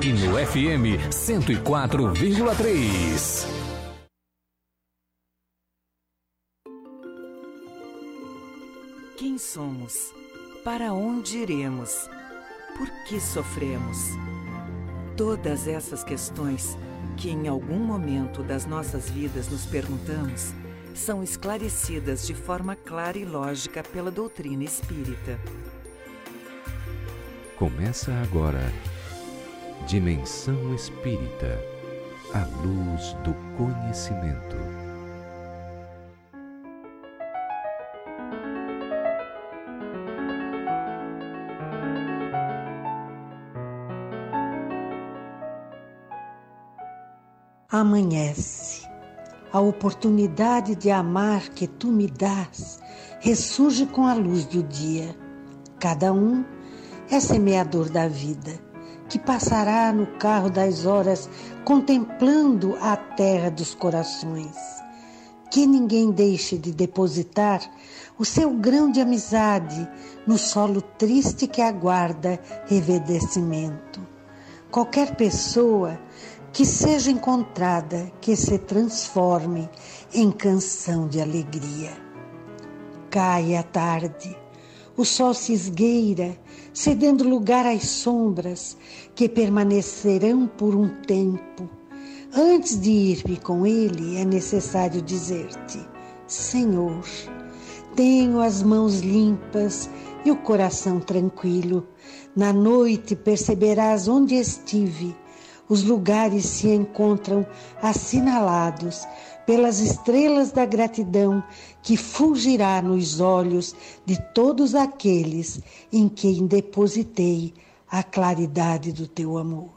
E no FM 104,3. Quem somos? Para onde iremos? Por que sofremos? Todas essas questões que em algum momento das nossas vidas nos perguntamos são esclarecidas de forma clara e lógica pela doutrina espírita. Começa agora Dimensão Espírita a luz do conhecimento. Amanhece. A oportunidade de amar que tu me dás ressurge com a luz do dia. Cada um é semeador da vida, que passará no carro das horas contemplando a terra dos corações. Que ninguém deixe de depositar o seu grão de amizade no solo triste que aguarda reverdecimento. Qualquer pessoa que seja encontrada, que se transforme em canção de alegria. Cai a tarde, o sol se esgueira, cedendo lugar às sombras que permanecerão por um tempo. Antes de ir-me com ele, é necessário dizer-te: Senhor, tenho as mãos limpas e o coração tranquilo. Na noite perceberás onde estive os lugares se encontram assinalados pelas estrelas da gratidão que fulgirá nos olhos de todos aqueles em quem depositei a claridade do teu amor.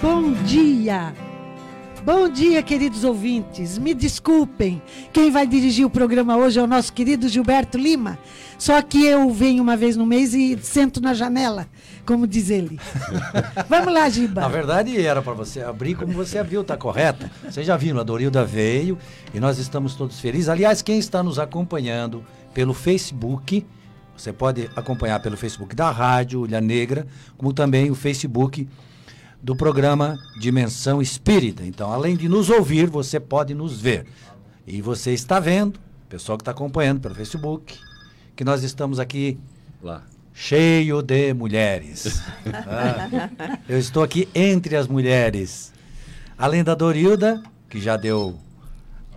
Bom dia! Bom dia, queridos ouvintes. Me desculpem. Quem vai dirigir o programa hoje é o nosso querido Gilberto Lima. Só que eu venho uma vez no mês e sento na janela, como diz ele. Vamos lá, Giba. Na verdade, era para você abrir como você viu, tá correto? Você já viu, a Dorilda veio e nós estamos todos felizes. Aliás, quem está nos acompanhando pelo Facebook, você pode acompanhar pelo Facebook da Rádio Ilha Negra, como também o Facebook do programa Dimensão Espírita. Então, além de nos ouvir, você pode nos ver. E você está vendo, pessoal que está acompanhando pelo Facebook, que nós estamos aqui lá cheio de mulheres. ah, eu estou aqui entre as mulheres. Além da Dorilda, que já deu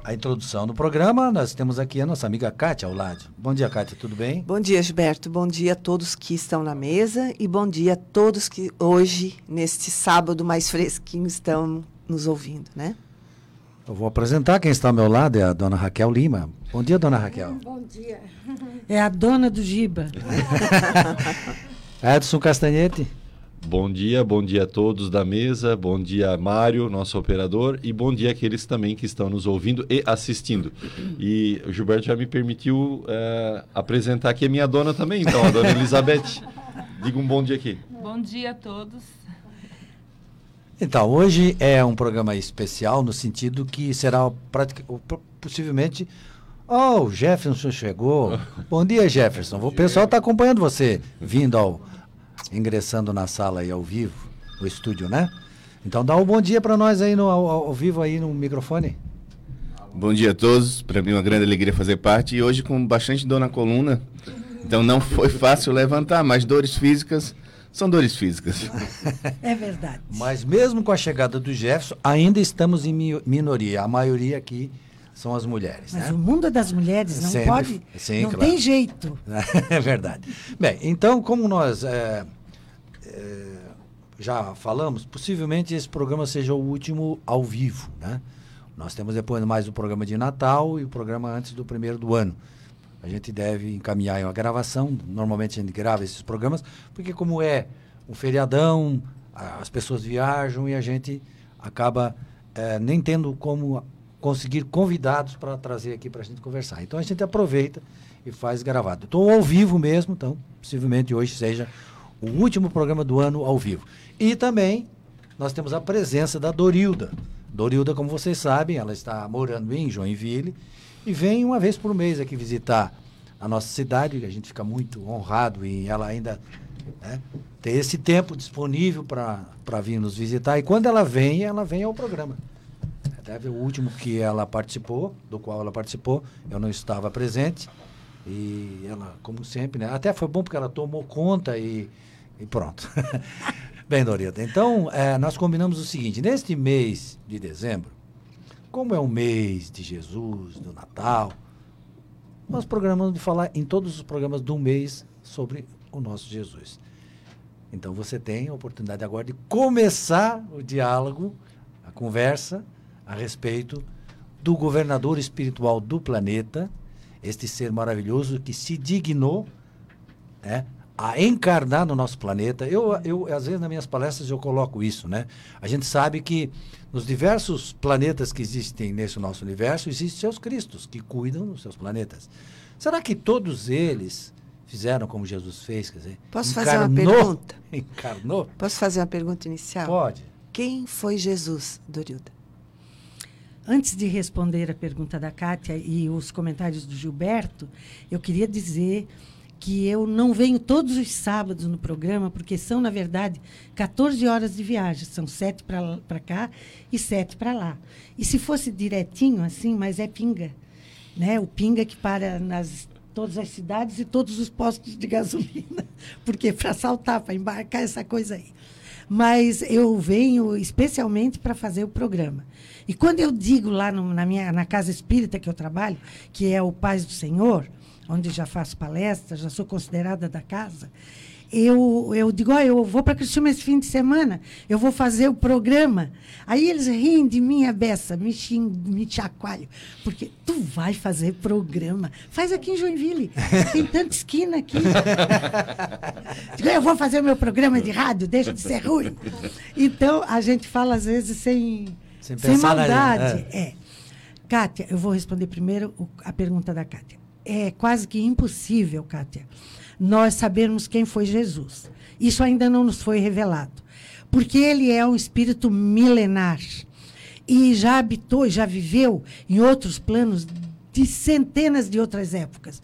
a introdução do programa, nós temos aqui a nossa amiga Kátia ao lado. Bom dia, Kátia, tudo bem? Bom dia, Gilberto. Bom dia a todos que estão na mesa e bom dia a todos que hoje, neste sábado mais fresquinho, estão nos ouvindo, né? Eu vou apresentar quem está ao meu lado, é a dona Raquel Lima. Bom dia, dona Raquel. Bom dia. É a dona do Giba. Edson Castanhete. Bom dia, bom dia a todos da mesa, bom dia Mário, nosso operador, e bom dia àqueles também que estão nos ouvindo e assistindo. E o Gilberto já me permitiu é, apresentar aqui a minha dona também, então, a dona Elizabeth. Diga um bom dia aqui. Bom dia a todos. Então, hoje é um programa especial no sentido que será pratica, possivelmente. Oh, o Jefferson chegou. bom dia, Jefferson. O pessoal está acompanhando você vindo ao ingressando na sala aí ao vivo, no estúdio, né? Então dá um bom dia para nós aí no, ao, ao, vivo aí no microfone. Bom dia a todos, para mim é uma grande alegria fazer parte e hoje com bastante dor na coluna, então não foi fácil levantar, mas dores físicas são dores físicas. É verdade. Mas mesmo com a chegada do Jefferson, ainda estamos em minoria, a maioria aqui são as mulheres. Mas né? o mundo é das mulheres, não Sempre, pode. Sim, não claro. tem jeito. É verdade. Bem, então, como nós é, é, já falamos, possivelmente esse programa seja o último ao vivo. Né? Nós temos depois mais o programa de Natal e o programa antes do primeiro do ano. A gente deve encaminhar uma gravação. Normalmente a gente grava esses programas, porque como é um feriadão, as pessoas viajam e a gente acaba é, nem tendo como conseguir convidados para trazer aqui para a gente conversar. Então a gente aproveita e faz gravado. Estou ao vivo mesmo, então possivelmente hoje seja o último programa do ano ao vivo. E também nós temos a presença da Dorilda. Dorilda, como vocês sabem, ela está morando em Joinville e vem uma vez por mês aqui visitar a nossa cidade, a gente fica muito honrado em ela ainda né, ter esse tempo disponível para vir nos visitar. E quando ela vem, ela vem ao programa. Deve o último que ela participou, do qual ela participou, eu não estava presente. E ela, como sempre, né? Até foi bom porque ela tomou conta e, e pronto. Bem, Dorita, então é, nós combinamos o seguinte: neste mês de dezembro, como é o mês de Jesus, do Natal, nós programamos de falar em todos os programas do mês sobre o nosso Jesus. Então você tem a oportunidade agora de começar o diálogo, a conversa a respeito do governador espiritual do planeta, este ser maravilhoso que se dignou né, a encarnar no nosso planeta. Eu, eu, às vezes, nas minhas palestras, eu coloco isso, né? A gente sabe que nos diversos planetas que existem nesse nosso universo, existem seus cristos que cuidam dos seus planetas. Será que todos eles fizeram como Jesus fez? Quer dizer, Posso encarnou, fazer uma pergunta? Encarnou? Posso fazer uma pergunta inicial? Pode. Quem foi Jesus, Dorilda? Antes de responder a pergunta da Kátia e os comentários do Gilberto, eu queria dizer que eu não venho todos os sábados no programa, porque são, na verdade, 14 horas de viagem. São sete para cá e sete para lá. E se fosse direitinho, assim, mas é pinga. Né? O pinga que para nas todas as cidades e todos os postos de gasolina. Porque para saltar, para embarcar essa coisa aí. Mas eu venho especialmente para fazer o programa. E quando eu digo lá no, na minha na casa espírita que eu trabalho, que é o Paz do Senhor, onde já faço palestras, já sou considerada da casa, eu, eu digo, oh, eu vou para Criciúma esse fim de semana, eu vou fazer o programa. Aí eles riem de mim, a beça, me, xing, me chacoalho, porque tu vai fazer programa. Faz aqui em Joinville, tem tanta esquina aqui. digo, eu vou fazer o meu programa de rádio, deixa de ser ruim. Então, a gente fala às vezes sem sem, Sem maldade. Na... É. Kátia, eu vou responder primeiro a pergunta da Kátia. É quase que impossível, Kátia, nós sabermos quem foi Jesus. Isso ainda não nos foi revelado. Porque ele é um espírito milenar. E já habitou, já viveu em outros planos de centenas de outras épocas.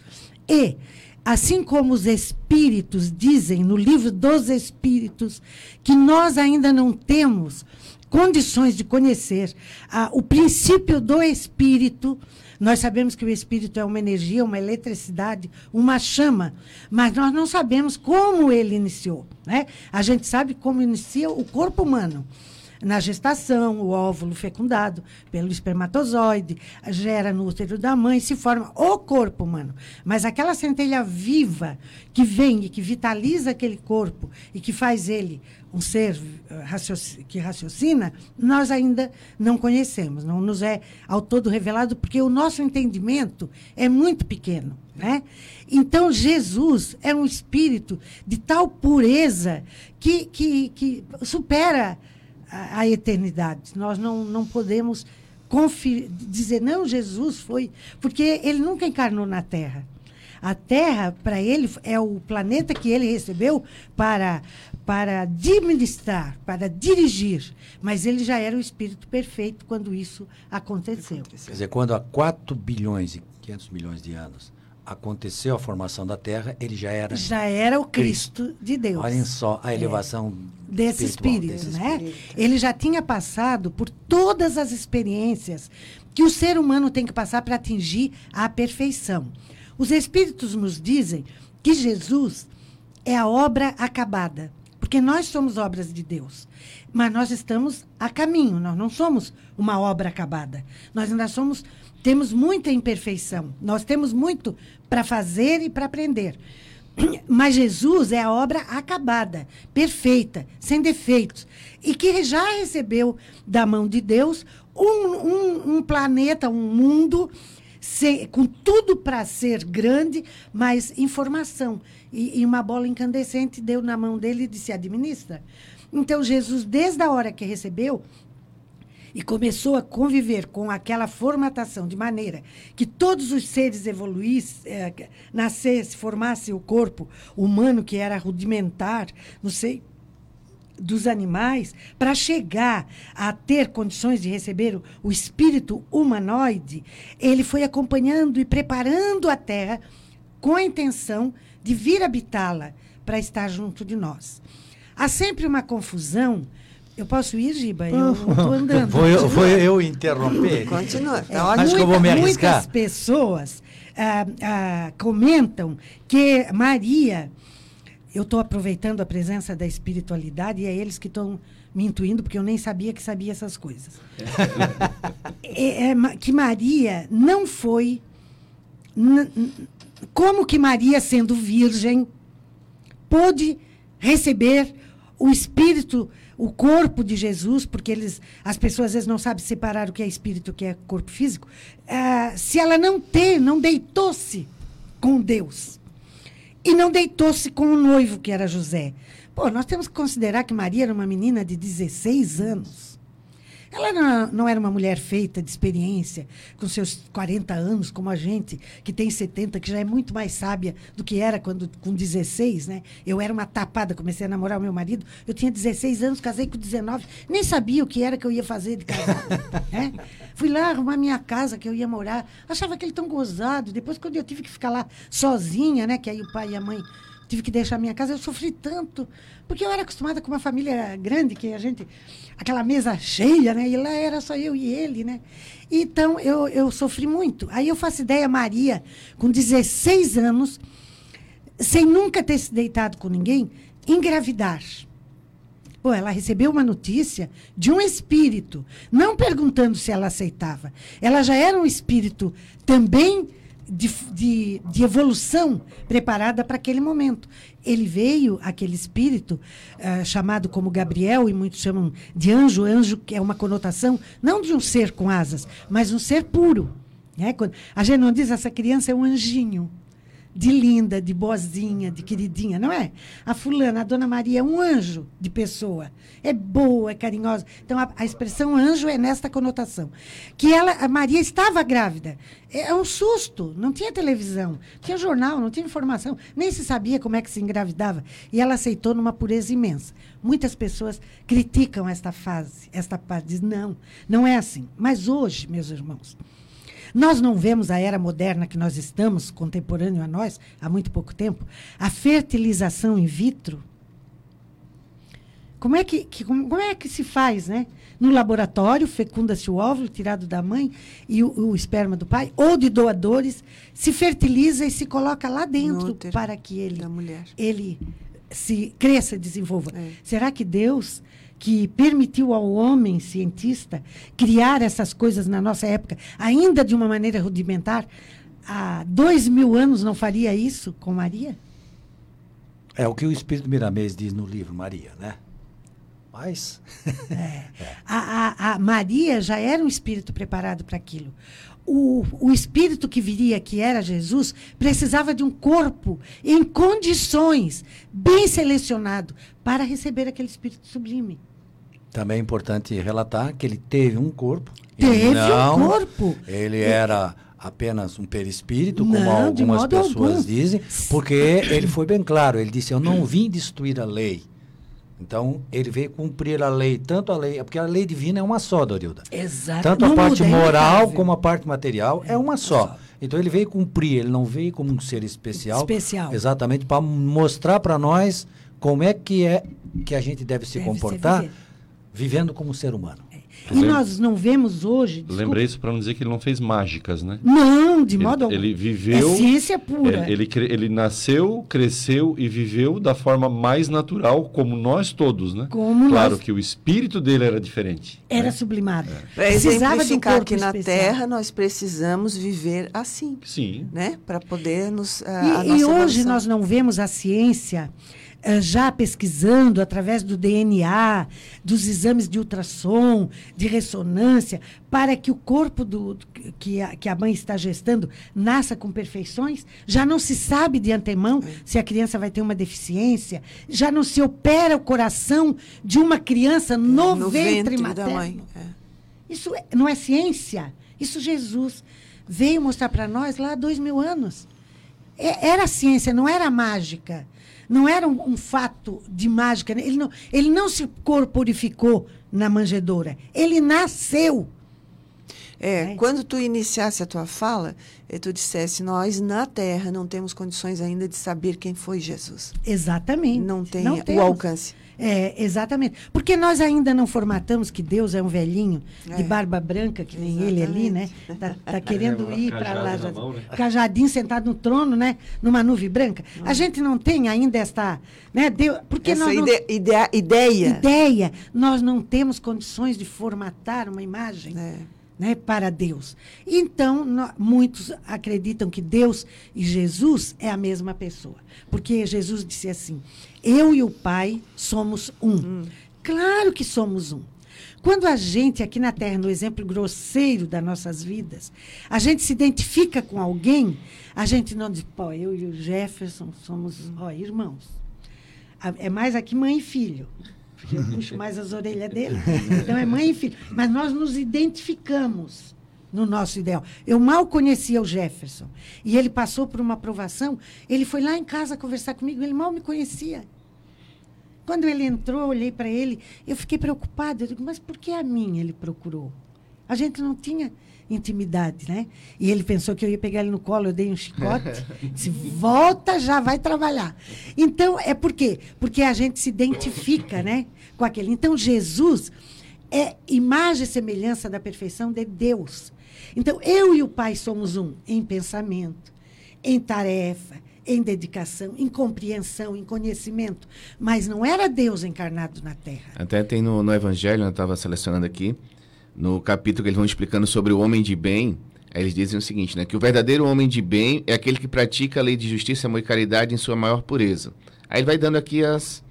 E, assim como os espíritos dizem no livro dos espíritos, que nós ainda não temos condições de conhecer ah, o princípio do espírito. Nós sabemos que o espírito é uma energia, uma eletricidade, uma chama, mas nós não sabemos como ele iniciou. Né? A gente sabe como inicia o corpo humano na gestação, o óvulo fecundado pelo espermatozoide, gera no útero da mãe, se forma o corpo humano. Mas aquela centelha viva que vem e que vitaliza aquele corpo e que faz ele um ser eh, que raciocina, nós ainda não conhecemos, não nos é ao todo revelado, porque o nosso entendimento é muito pequeno. Né? Então, Jesus é um espírito de tal pureza que, que, que supera a, eternidade. Nós não, não podemos dizer, não, Jesus foi. Porque ele nunca encarnou na Terra. A Terra, para ele, é o planeta que ele recebeu para, para administrar, para dirigir. Mas ele já era o espírito perfeito quando isso aconteceu. Quer dizer, quando há 4 bilhões e 500 milhões de anos aconteceu a formação da Terra, ele já era. Já era o Cristo, Cristo. de Deus. Olhem só a é. elevação é. desse espírito, desse né? Espírito. Ele já tinha passado por todas as experiências que o ser humano tem que passar para atingir a perfeição. Os espíritos nos dizem que Jesus é a obra acabada, porque nós somos obras de Deus, mas nós estamos a caminho, nós não somos uma obra acabada. Nós ainda somos temos muita imperfeição. Nós temos muito para fazer e para aprender. Mas Jesus é a obra acabada, perfeita, sem defeitos. E que já recebeu da mão de Deus um, um, um planeta, um mundo, sem, com tudo para ser grande, mas informação. E, e uma bola incandescente deu na mão dele e disse: administra. Então, Jesus, desde a hora que recebeu, e começou a conviver com aquela formatação de maneira que todos os seres evoluíssem, é, nascesse, formasse o corpo humano que era rudimentar, não sei, dos animais, para chegar a ter condições de receber o, o espírito humanoide, ele foi acompanhando e preparando a Terra com a intenção de vir habitá-la para estar junto de nós. Há sempre uma confusão. Eu posso ir, Giba? Eu estou andando. Vou eu, vou eu interromper? Continua. É, Tá ótimo. Acho que eu vou me arriscar. Muitas pessoas ah, ah, comentam que Maria. Eu estou aproveitando a presença da espiritualidade e é eles que estão me intuindo, porque eu nem sabia que sabia essas coisas. É, é, que Maria não foi. Como que Maria, sendo virgem, pôde receber o espírito, o corpo de Jesus, porque eles, as pessoas às vezes não sabem separar o que é espírito o que é corpo físico, ah, se ela não ter, não deitou-se com Deus e não deitou-se com o noivo que era José. Pô, nós temos que considerar que Maria era uma menina de 16 anos. Ela não, era uma mulher feita de experiência, com seus 40 anos, como a gente, que tem 70, que já é muito mais sábia do que era quando com 16, né? Eu era uma tapada, comecei a namorar o meu marido, eu tinha 16 anos, casei com 19, nem sabia o que era que eu ia fazer de casado. né? Fui lá arrumar minha casa que eu ia morar, achava aquele tão gozado. Depois, quando eu tive que ficar lá sozinha, né? Que aí o pai e a mãe tive que deixar minha casa, eu sofri tanto. Porque eu era acostumada com uma família grande, que a gente. aquela mesa cheia, né? E lá era só eu e ele, né? Então eu, eu sofri muito. Aí eu faço ideia, Maria, com 16 anos, sem nunca ter se deitado com ninguém, engravidar. Pô, ela recebeu uma notícia de um espírito, não perguntando se ela aceitava. Ela já era um espírito também de, de, de evolução preparada para aquele momento. Ele veio, aquele espírito, ah, chamado como Gabriel, e muitos chamam de anjo, anjo que é uma conotação, não de um ser com asas, mas um ser puro. Né? Quando- A gente não diz essa criança é um anjinho de linda, de boazinha, de queridinha, não é? A fulana, a dona Maria, é um anjo de pessoa. É boa, é carinhosa. Então, a, a expressão anjo é nesta conotação. Que ela, a Maria estava grávida. É um susto. Não tinha televisão, não tinha jornal, não tinha informação. Nem se sabia como é que se engravidava. E ela aceitou numa pureza imensa. Muitas pessoas criticam esta fase, esta parte. Dizem, não, não é assim. Mas hoje, meus irmãos, nós não vemos a era moderna que nós estamos, contemporâneo a nós, há muito pouco tempo, a fertilização in vitro. Como é que, que- como, como é que se faz, né? No laboratório, fecunda-se o óvulo tirado da mãe e o, o esperma do pai, ou de doadores, se fertiliza e se coloca lá dentro para que ele ele se cresça desenvolva. É. Será que Deus, que permitiu ao homem cientista criar essas coisas na nossa época, ainda de uma maneira rudimentar, há dois mil anos não faria isso com Maria? É o que o Espírito Miramês diz no livro Maria, né? Mas A, a- a Maria já era um espírito preparado para aquilo. O, o espírito que viria, que era Jesus, precisava de um corpo em condições, bem selecionado, para receber aquele espírito sublime. também é importante relatar que ele teve um corpo. Teve um não corpo. Ele era apenas um perispírito, como Não, algumas pessoas algum. dizem, porque ele foi bem claro. Ele disse: Eu não vim destruir a lei. Então, ele veio cumprir a lei, tanto a lei, porque a lei divina é uma só, Dorilda. Exato. Tanto a Não parte é moral como a parte material é uma só. Então ele veio cumprir, ele não veio como um ser especial. Especial. Exatamente para mostrar para nós como é que é que a gente deve se Deve comportar vivendo como ser humano. E Lem- nós não vemos hoje. desculpa, Lembrei isso para não dizer que ele não fez mágicas, né? Não, de modo algum. ele viveu- É ciência pura. Ele, ele, cre- ele nasceu, cresceu e viveu da forma mais natural, como nós todos, né? Como claro nós. que o espírito dele era diferente. Era né? sublimado. Para Precisava de um exemplificar corpo que na especial. Terra nós precisamos viver assim, Sim. né? Para podermos ah, a E, nossa e hoje evolução. nós não vemos a ciência já pesquisando através do DNA, dos exames de ultrassom, de ressonância, para que o corpo do, que, a, que a mãe está gestando nasça com perfeições. Já não se sabe de antemão se a criança vai ter uma deficiência. Já não se opera o coração de uma criança no, no ventre, ventre materno. é. Isso é- não é ciência. Isso Jesus veio mostrar para nós lá há dois mil anos. É- Era ciência, não era mágica. Não era um, um fato de mágica. Ele não, ele não se corporificou na manjedoura. Ele nasceu. É, né? quando tu iniciasse a tua fala, eh, tu dissesse, nós na Terra não temos condições ainda de saber quem foi Jesus. Exatamente. Não tem o temos. alcance. É, exatamente. Porque nós ainda não formatamos que Deus é um velhinho de É. barba branca, que nem ele ali, né? Tá, tá querendo É, ir para lá. já- mão, né? Cajadinho sentado no trono, né? Numa nuvem branca. A gente não tem ainda esta. Né? Deus, porque Essa nós não- ide- ideia. ideia, nós não temos condições de formatar uma imagem É. né, para Deus. Então, muitos acreditam que Deus e Jesus é a mesma pessoa. Porque Jesus disse assim: Eu e o Pai somos um. Claro que somos um. Quando a gente, aqui na Terra, no exemplo grosseiro das nossas vidas, a gente se identifica com alguém, a gente não diz, pô, eu e o Jefferson somos ó, irmãos. É mais aqui mãe e filho. Porque eu puxo mais as orelhas dele. Então é mãe e filho. Mas nós nos identificamos no nosso ideal. Eu mal conhecia o Jefferson. E ele passou por uma aprovação. Ele foi lá em casa conversar comigo, ele mal me conhecia. Quando ele entrou, eu olhei para ele, eu fiquei preocupada. Eu digo, mas por que a mim ele procurou? A gente não tinha intimidade, né? E ele pensou que eu ia pegar ele no colo, eu dei um chicote. disse, volta, já vai trabalhar. Então, é por quê? Porque a gente se identifica, né? Com aquele. Então, Jesus é imagem e semelhança da perfeição de Deus. Então, eu e o Pai somos um em pensamento, em tarefa, em dedicação, em compreensão, em conhecimento. Mas não era Deus encarnado na Terra. Até tem no, no Evangelho, eu estava selecionando aqui, no capítulo que eles vão explicando sobre o homem de bem, eles dizem o seguinte, né? Que o verdadeiro homem de bem é aquele que pratica a lei de justiça, amor e caridade em sua maior pureza. Aí ele vai dando aqui as,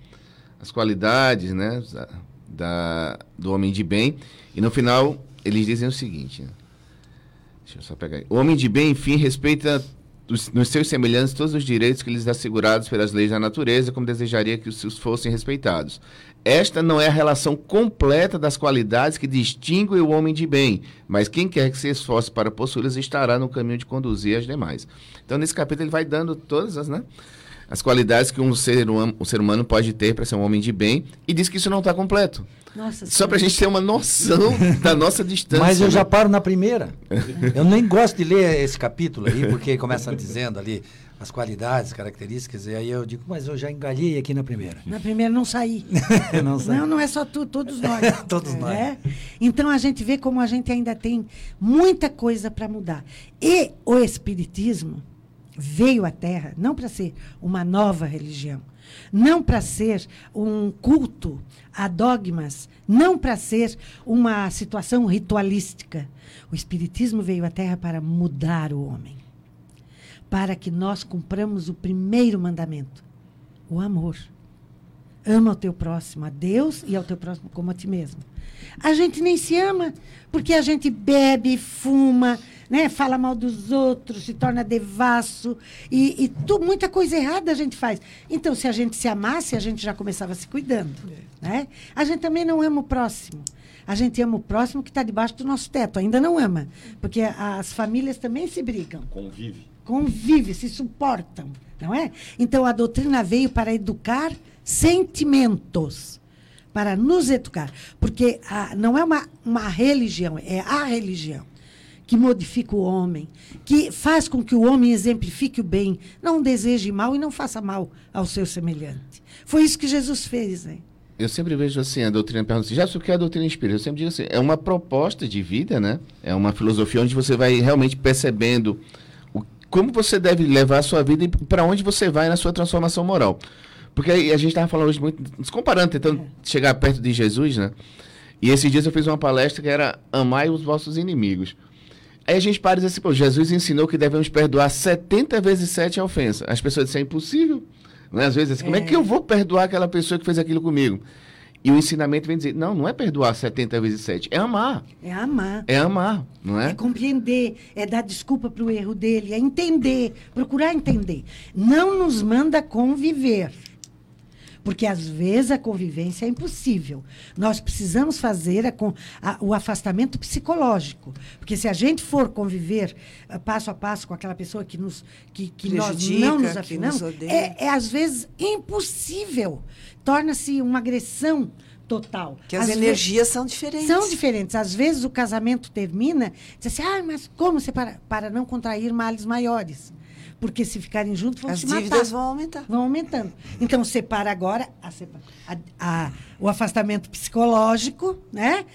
as qualidades, né? Da, do homem de bem. E no final, eles dizem o seguinte, né? Deixa eu só pegar aí. O homem de bem, enfim, respeita os- nos seus semelhantes todos os direitos que lhes assegurados pelas leis da natureza, como desejaria que os seus fossem respeitados. Esta não é a relação completa das qualidades que distinguem o homem de bem, mas quem quer que se esforce para possuí-las estará no caminho de conduzir as demais. Então, nesse capítulo, ele vai dando todas as, né, as qualidades que um ser, um ser humano pode ter para ser um homem de bem e diz que isso não está completo. Nossa Só para a gente ter uma noção da nossa distância. Mas eu já né? paro na primeira. Eu nem gosto de ler esse capítulo aí, porque começa dizendo ali as qualidades, características, e aí eu digo, mas eu já engalhei aqui na primeira. Na primeira não saí. Não sei. Não, não é só tu, todos nós. Todos nós. né? Então a gente vê como a gente ainda tem muita coisa para mudar. E o Espiritismo veio à Terra não para ser uma nova religião, não para ser um culto a dogmas, não para ser uma situação ritualística. O Espiritismo veio à Terra para mudar o homem, para que nós cumpramos o primeiro mandamento, o amor. Ama o teu próximo, a Deus e ao teu próximo como a ti mesmo. A gente nem se ama, porque a gente bebe, fuma, né, fala mal dos outros, se torna devasso, e, e tu- muita coisa errada a gente faz. Então, se a gente se amasse, a gente já começava se cuidando. Né? A gente também não ama o próximo. A gente ama o próximo que está debaixo do nosso teto, ainda não ama. Porque as famílias também se brigam Convive. Convive, se suportam, não é? Então a doutrina veio para educar sentimentos, para nos educar, porque a- não é uma, uma religião, é a religião que modifica o homem, que faz com que o homem exemplifique o bem, não deseje mal e não faça mal ao seu semelhante. Foi isso que Jesus fez, né? Eu sempre vejo assim, a doutrina pergunta assim, já o que é a doutrina espírita? Eu sempre digo assim, é uma proposta de vida, né? É uma filosofia onde você vai realmente percebendo como você deve levar a sua vida e para onde você vai na sua transformação moral. Porque a gente estava falando hoje muito, nos comparando, tentando chegar perto de Jesus, né? E esses dias eu fiz uma palestra que era amai os vossos inimigos. Aí a gente para e diz assim, pô, Jesus ensinou que devemos perdoar 70 vezes 7 a ofensa. As pessoas dizem, é impossível. Né? Às vezes, assim, como é que eu vou perdoar aquela pessoa que fez aquilo comigo? E o ensinamento vem dizer, não, não é perdoar 70 vezes 7, é amar. É amar. É amar, não É é? compreender, é dar desculpa para o erro dele, é entender, procurar entender. Não nos manda conviver. Porque às vezes a convivência é impossível. Nós precisamos fazer a a- o afastamento psicológico. Porque se a gente for conviver ah, passo a passo com aquela pessoa que, nos, que, que nós não nos afinamos, nos é, é às vezes impossível. Torna-se uma agressão total. Que as Às energias são diferentes. São diferentes. Às vezes o casamento termina, diz assim, ah, mas como separar? Para não contrair males maiores. Porque se ficarem juntos, vão As se matar. dívidas vão aumentar. Vão aumentando. Então, separa agora a a- a- o afastamento psicológico, né?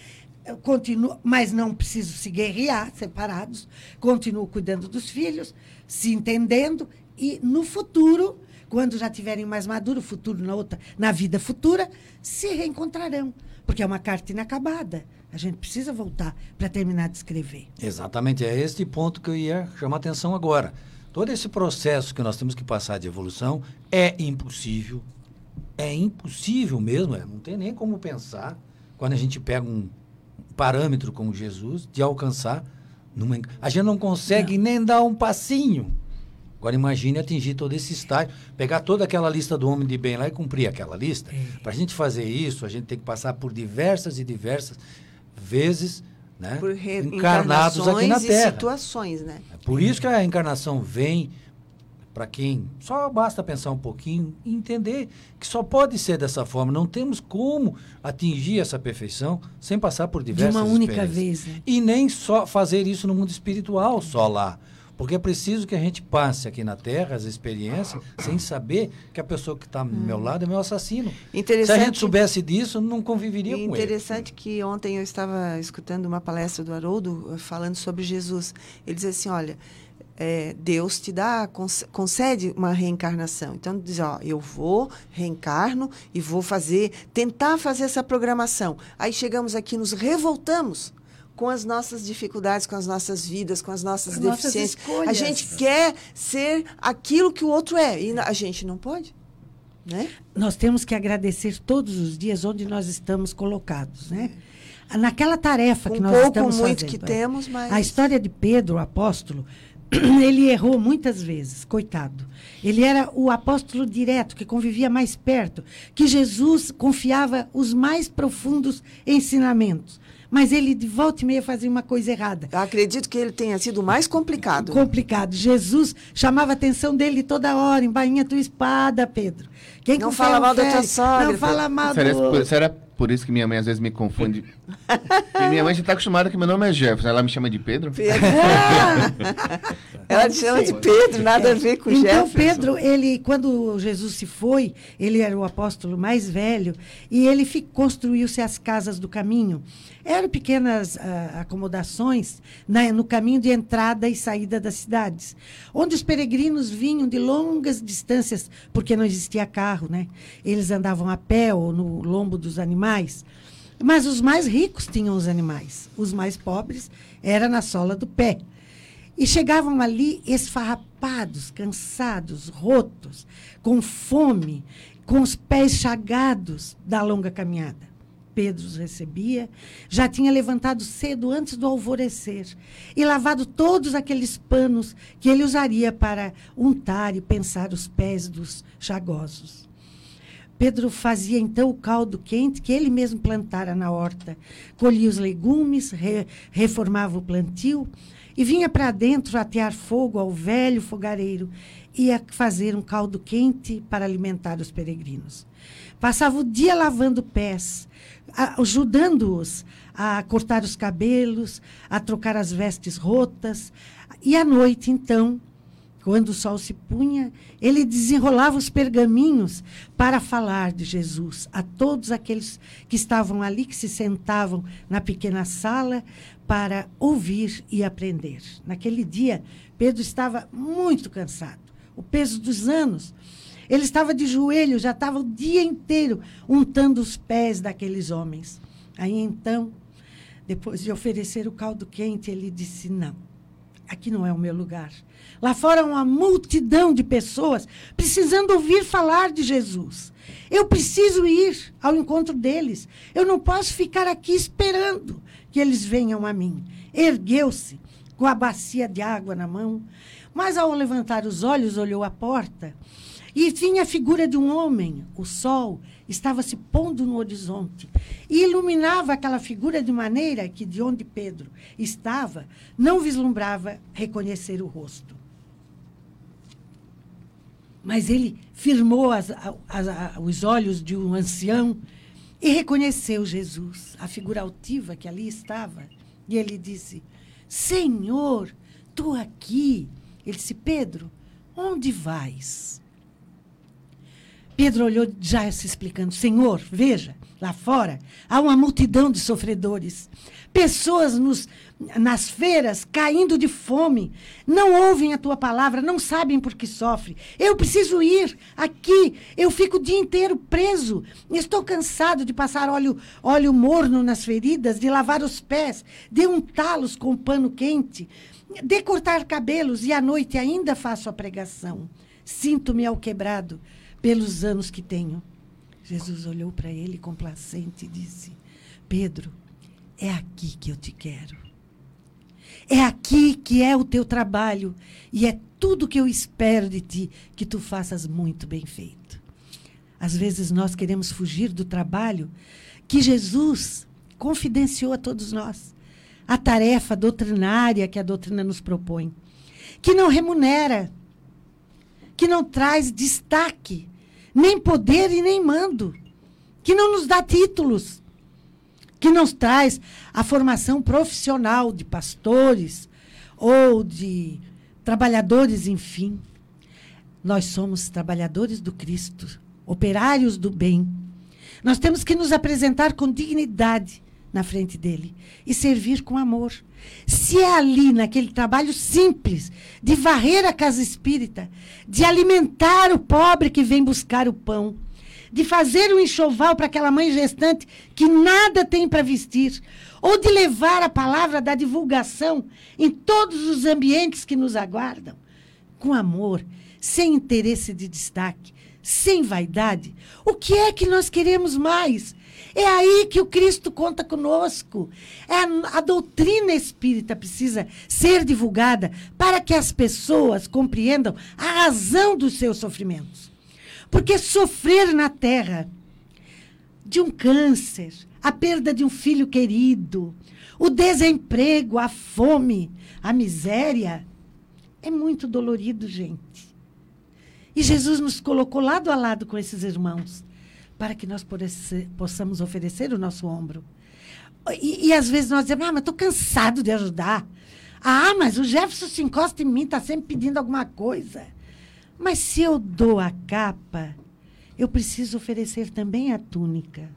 Continuo, mas não preciso se guerrear separados. Continuo cuidando dos filhos, se entendendo. E no futuro, quando já tiverem mais maduro, futuro na outra, na vida futura, se reencontrarão. Porque é uma carta inacabada. A gente precisa voltar para terminar de escrever. Exatamente, é este ponto que eu ia chamar a atenção agora. Todo esse processo que nós temos que passar de evolução é impossível, é impossível mesmo, é, não tem nem como pensar, quando a gente pega um parâmetro como Jesus, de alcançar. Numa, a gente não consegue nem dar um passinho. Agora imagine atingir todo esse estágio, pegar toda aquela lista do homem de bem lá e cumprir aquela lista. Para a gente fazer isso, a gente tem que passar por diversas e diversas vezes né, Por encarnados aqui na Terra. situações, né? É por isso que a encarnação vem para quem só basta pensar um pouquinho e entender que só pode ser dessa forma. Não temos como atingir essa perfeição sem passar por De diversas uma única vez. Né? E nem só fazer isso no mundo espiritual, só lá. Porque é preciso que a gente passe aqui na Terra as experiências sem saber que a pessoa que está ao meu lado é meu assassino. Se a gente soubesse disso, não conviveria com ele. interessante que ontem eu estava escutando uma palestra do Haroldo eh, falando sobre Jesus. Ele diz assim, olha, eh, Deus te dá, concede uma reencarnação. Então diz, ó, eu vou, reencarno e vou fazer, tentar fazer essa programação. Aí chegamos aqui, nos revoltamos com as nossas dificuldades, com as nossas vidas, com as nossas As nossas deficiências. A escolhas. gente quer ser aquilo que o outro é e a gente não pode, né? Nós temos que agradecer todos os dias onde nós estamos colocados, né? Naquela tarefa Com que nós pouco, estamos muito fazendo. que é. temos, mas A história de Pedro, o apóstolo, ele errou muitas vezes, coitado. Ele era o apóstolo direto, que convivia mais perto, que Jesus confiava os mais profundos ensinamentos. Mas ele, de volta e meia, fazia uma coisa errada. Eu acredito que ele tenha sido o mais complicado. Complicado. Jesus chamava a atenção dele toda hora, embainha tua espada, Pedro. Quem Não fala mal da tua sogra, Não fala mal Será, do... será por isso que minha mãe às vezes me confunde? Porque minha mãe já está acostumada que meu nome é Jefferson. Ela me chama de Pedro? Pedro. Ela te chama de Pedro, nada a ver com então, Jefferson. Pedro, ele, quando Jesus se foi, ele era o apóstolo mais velho e ele construiu-se as casas do caminho. Eram pequenas ah, acomodações na- no caminho de entrada e saída das cidades, onde os peregrinos vinham de longas distâncias, porque não existia carro, né? Eles andavam a pé ou no lombo dos animais. Mas os mais ricos tinham os animais, os mais pobres era na sola do pé. E chegavam ali esfarrapados, cansados, rotos, com fome, com os pés chagados da longa caminhada. Pedro os recebia, já tinha levantado cedo antes do alvorecer e lavado todos aqueles panos que ele usaria para untar e pensar os pés dos chagosos. Pedro fazia então o caldo quente que ele mesmo plantara na horta. Colhia os legumes, re- reformava o plantio e vinha para dentro atear fogo ao velho fogareiro. Ia fazer um caldo quente para alimentar os peregrinos. Passava o dia lavando pés, a- ajudando-os a cortar os cabelos, a trocar as vestes rotas. E à noite, então, quando o sol se punha, ele desenrolava os pergaminhos para falar de Jesus a todos aqueles que estavam ali, que se sentavam na pequena sala para ouvir e aprender. Naquele dia, Pedro estava muito cansado, o peso dos anos. Ele estava de joelho, já estava o dia inteiro untando os pés daqueles homens. Aí então, depois de oferecer o caldo quente, ele disse: Não, aqui não é o meu lugar. Lá fora uma multidão de pessoas precisando ouvir falar de Jesus. Eu preciso ir ao encontro deles. Eu não posso ficar aqui esperando que eles venham a mim. Ergueu-se com a bacia de água na mão, mas ao levantar os olhos, olhou a porta e tinha a figura de um homem. O sol estava se pondo no horizonte e iluminava aquela figura de maneira que, de onde Pedro estava, não vislumbrava reconhecer o rosto. Mas ele firmou as- as- a- os olhos de um ancião e reconheceu Jesus, a figura altiva que ali estava. E ele disse: Senhor, tu aqui. Ele disse: Pedro, onde vais? Pedro olhou já se explicando: Senhor, veja, lá fora há uma multidão de sofredores, pessoas nos, nas feiras caindo de fome, não ouvem a tua palavra, não sabem por que sofrem. Eu preciso ir aqui, eu fico o dia inteiro preso, estou cansado de passar óleo, óleo morno nas feridas, de lavar os pés, de untá-los com pano quente, de cortar cabelos e à noite ainda faço a pregação. Sinto-me ao quebrado pelos anos que tenho. Jesus olhou para ele complacente e disse: Pedro, é aqui que eu te quero. É aqui que é o teu trabalho e é tudo que eu espero de ti que tu faças muito bem feito. Às vezes nós queremos fugir do trabalho que Jesus confidenciou a todos nós. A tarefa doutrinária que a doutrina nos propõe, que não remunera, que não traz destaque, nem poder e nem mando, que não nos dá títulos, que nos traz a formação profissional de pastores ou de trabalhadores, enfim. Nós somos trabalhadores do Cristo, operários do bem. Nós temos que nos apresentar com dignidade na frente dele e servir com amor. Se é ali, naquele trabalho simples, de varrer a casa espírita, de alimentar o pobre que vem buscar o pão, de fazer um enxoval para aquela mãe gestante que nada tem para vestir, ou de levar a palavra da divulgação em todos os ambientes que nos aguardam, com amor, sem interesse de destaque, sem vaidade, o que é que nós queremos mais? É aí que o Cristo conta conosco. É a, a, doutrina espírita precisa ser divulgada para que as pessoas compreendam a razão dos seus sofrimentos. Porque sofrer na terra de um câncer, a perda de um filho querido, o desemprego, a fome, a miséria, é muito dolorido, gente. E Jesus nos colocou lado a lado com esses irmãos para que nós possamos oferecer o nosso ombro. E, e às vezes nós dizemos, ah, mas estou cansado de ajudar. Ah, mas o Jefferson se encosta em mim, está sempre pedindo alguma coisa. Mas se eu dou a capa, eu preciso oferecer também a túnica.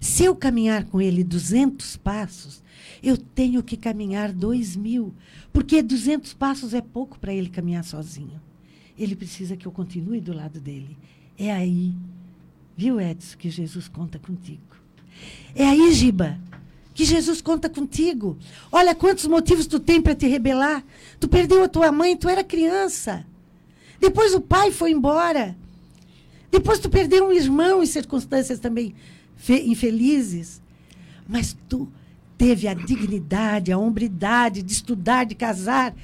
Se eu caminhar com ele 200 passos, eu tenho que caminhar dois mil, porque 200 passos é pouco para ele caminhar sozinho. Ele precisa que eu continue do lado dele. É aí Viu, Edson, que Jesus conta contigo. É aí, Giba, que Jesus conta contigo. Olha quantos motivos tu tem para te rebelar. Tu perdeu a tua mãe, tu era criança. Depois o pai foi embora. Depois tu perdeu um irmão em circunstâncias também infelizes. Mas tu teve a dignidade, a hombridade de estudar, de casar.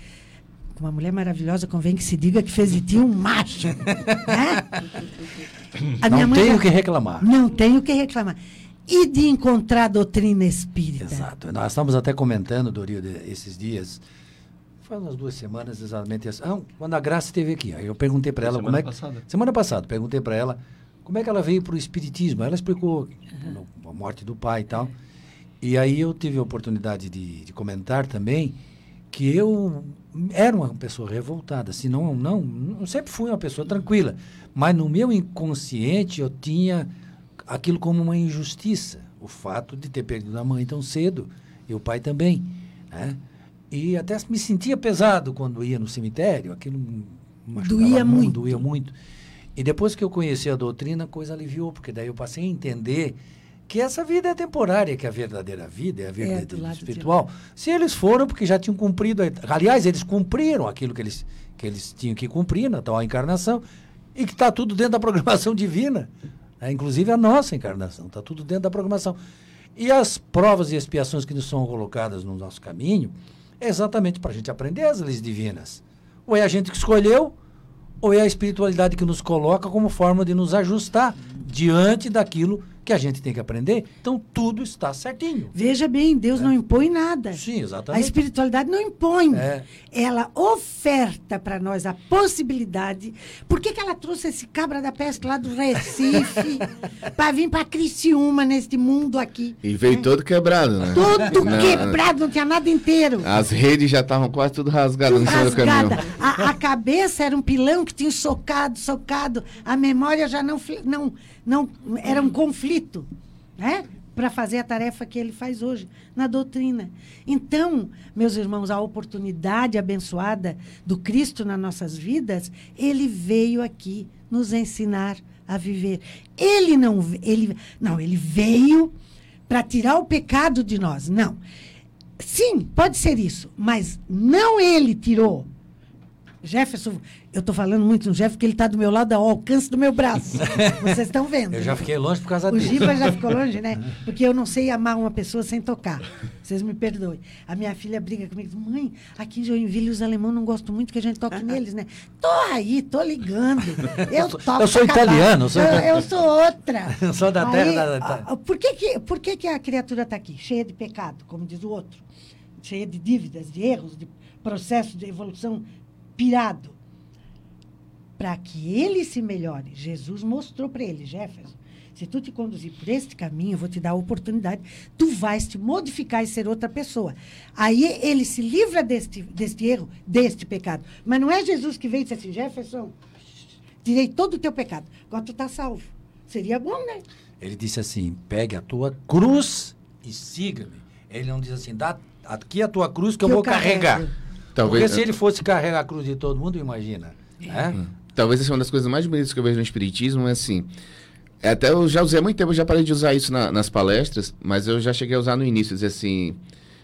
Com uma mulher maravilhosa, convém que se diga que fez de ti um macho. né? A não tenho o que reclamar. Não tenho o que reclamar. E de encontrar a doutrina espírita. Exato. Nós estamos até comentando, Dorio, esses dias. Faz umas duas semanas exatamente. Ah, quando a Graça esteve aqui. Aí eu perguntei para ela semana como é passada. Semana passada, perguntei para ela como é que ela veio para o Espiritismo. Ela explicou uhum. a morte do pai e tal. E aí eu tive a oportunidade de, de comentar também que eu era uma pessoa revoltada, assim, não, não, não sempre fui uma pessoa tranquila, mas no meu inconsciente eu tinha aquilo como uma injustiça, o fato de ter perdido a mãe tão cedo e o pai também, né? E até me sentia pesado quando ia no cemitério, aquilo doía muito, muito, doía muito. E depois que eu conheci a doutrina, a coisa aliviou, porque daí eu passei a entender que essa vida é temporária, que a verdadeira vida é a vida é, espiritual. Se eles foram, porque já tinham cumprido. Aliás, eles cumpriram aquilo que eles, que eles tinham que cumprir na tal encarnação, e que está tudo dentro da programação divina. Né? Inclusive a nossa encarnação, está tudo dentro da programação. E as provas e expiações que nos são colocadas no nosso caminho é exatamente para a gente aprender as leis divinas. Ou é a gente que escolheu, ou é a espiritualidade que nos coloca como forma de nos ajustar diante daquilo que a gente tem que aprender, então tudo está certinho. Veja bem, Deus não impõe nada. Sim, A exatamente. espiritualidade não impõe. É. Ela oferta para nós a possibilidade. Por que, que ela trouxe esse cabra da peste lá do Recife para vir para Criciúma neste mundo aqui? E veio todo quebrado, né? Todo Não, quebrado, não tinha nada inteiro. As redes já estavam quase tudo rasgadas Tudo em cima do caminho. rasgada. A, a cabeça era um pilão que tinha socado, socado. A memória já não, não, não era um conflito, né? Para fazer a tarefa que ele faz hoje na doutrina. Então, meus irmãos, a oportunidade abençoada do Cristo nas nossas vidas, ele veio aqui nos ensinar a viver. Ele não, ele, não, ele veio para tirar o pecado de nós. Não. Sim, pode ser isso, mas não ele tirou. Jefferson, eu estou falando muito no Jefferson, porque ele está do meu lado ao alcance do meu braço. Vocês estão vendo. Eu já fiquei longe por causa O disso. Giba já ficou longe, né? Porque eu não sei amar uma pessoa sem tocar. Vocês me perdoem. A minha filha briga comigo. Mãe, aqui em Joinville os alemães não gostam muito que a gente toque neles, né? Tô aí, tô ligando. Eu toco eu sou italiano, eu sou- Eu, eu sou outra. Eu sou da terra Aí, da- Por que, que, por que, que a criatura está aqui? Cheia de pecado, como diz o outro. Cheia de dívidas, de erros, de processo de evolução pirado para que ele se melhore. Jesus mostrou para ele, Jefferson, se tu te conduzir por este caminho, eu vou te dar a oportunidade, tu vais te modificar e ser outra pessoa. Aí ele se livra deste, deste erro, deste pecado. Mas não é Jesus que veio e disse assim, Jefferson, tirei todo o teu pecado, agora tu está salvo. Seria bom, né? Ele disse assim: pegue a tua cruz e siga-me. Ele não diz assim: dá aqui a tua cruz que, eu Que eu vou carregar. Talvez- Porque se ele fosse carregar a cruz de todo mundo, imagina. né? Talvez essa é uma das coisas mais bonitas que eu vejo no Espiritismo, é assim. é Até eu já usei há muito tempo, eu já parei de usar isso na- nas palestras, mas eu já cheguei a usar no início, dizer assim.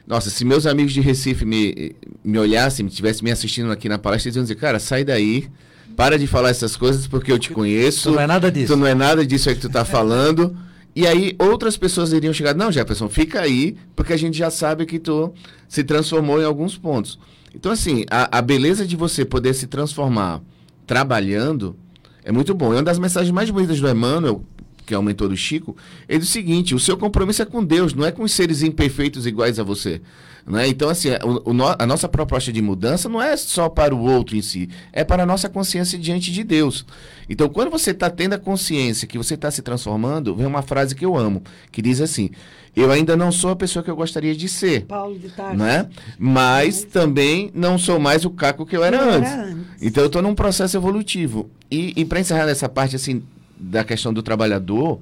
Nossa, se meus amigos de Recife me, me olhassem, me estivessem me assistindo aqui na palestra, eles iam dizer, cara, sai daí, para de falar essas coisas porque eu te conheço. Tu não é nada disso. Tu não é nada disso aí que tu tá falando. E aí outras pessoas iriam chegar, não, Jefferson, fica aí, porque a gente já sabe que tu se transformou em alguns pontos. Então, assim, a, a beleza de você poder se transformar trabalhando é muito bom. E uma das mensagens mais bonitas do Emmanuel, que é o mentor do Chico, é o seguinte: o seu compromisso é com Deus, não é com os seres imperfeitos iguais a você. Né? Então, assim, o- o no- a nossa proposta de mudança não é só para o outro em si, é para a nossa consciência diante de Deus. Então, quando você está tendo a consciência que você está se transformando, vem uma frase que eu amo, que diz assim: Eu ainda não sou a pessoa que eu gostaria de ser. Paulo de Tarso. Né? Mas também não sou mais o caco que eu era, Eu era antes. antes. Então eu estou num processo evolutivo. E, e para encerrar nessa parte assim da questão do trabalhador,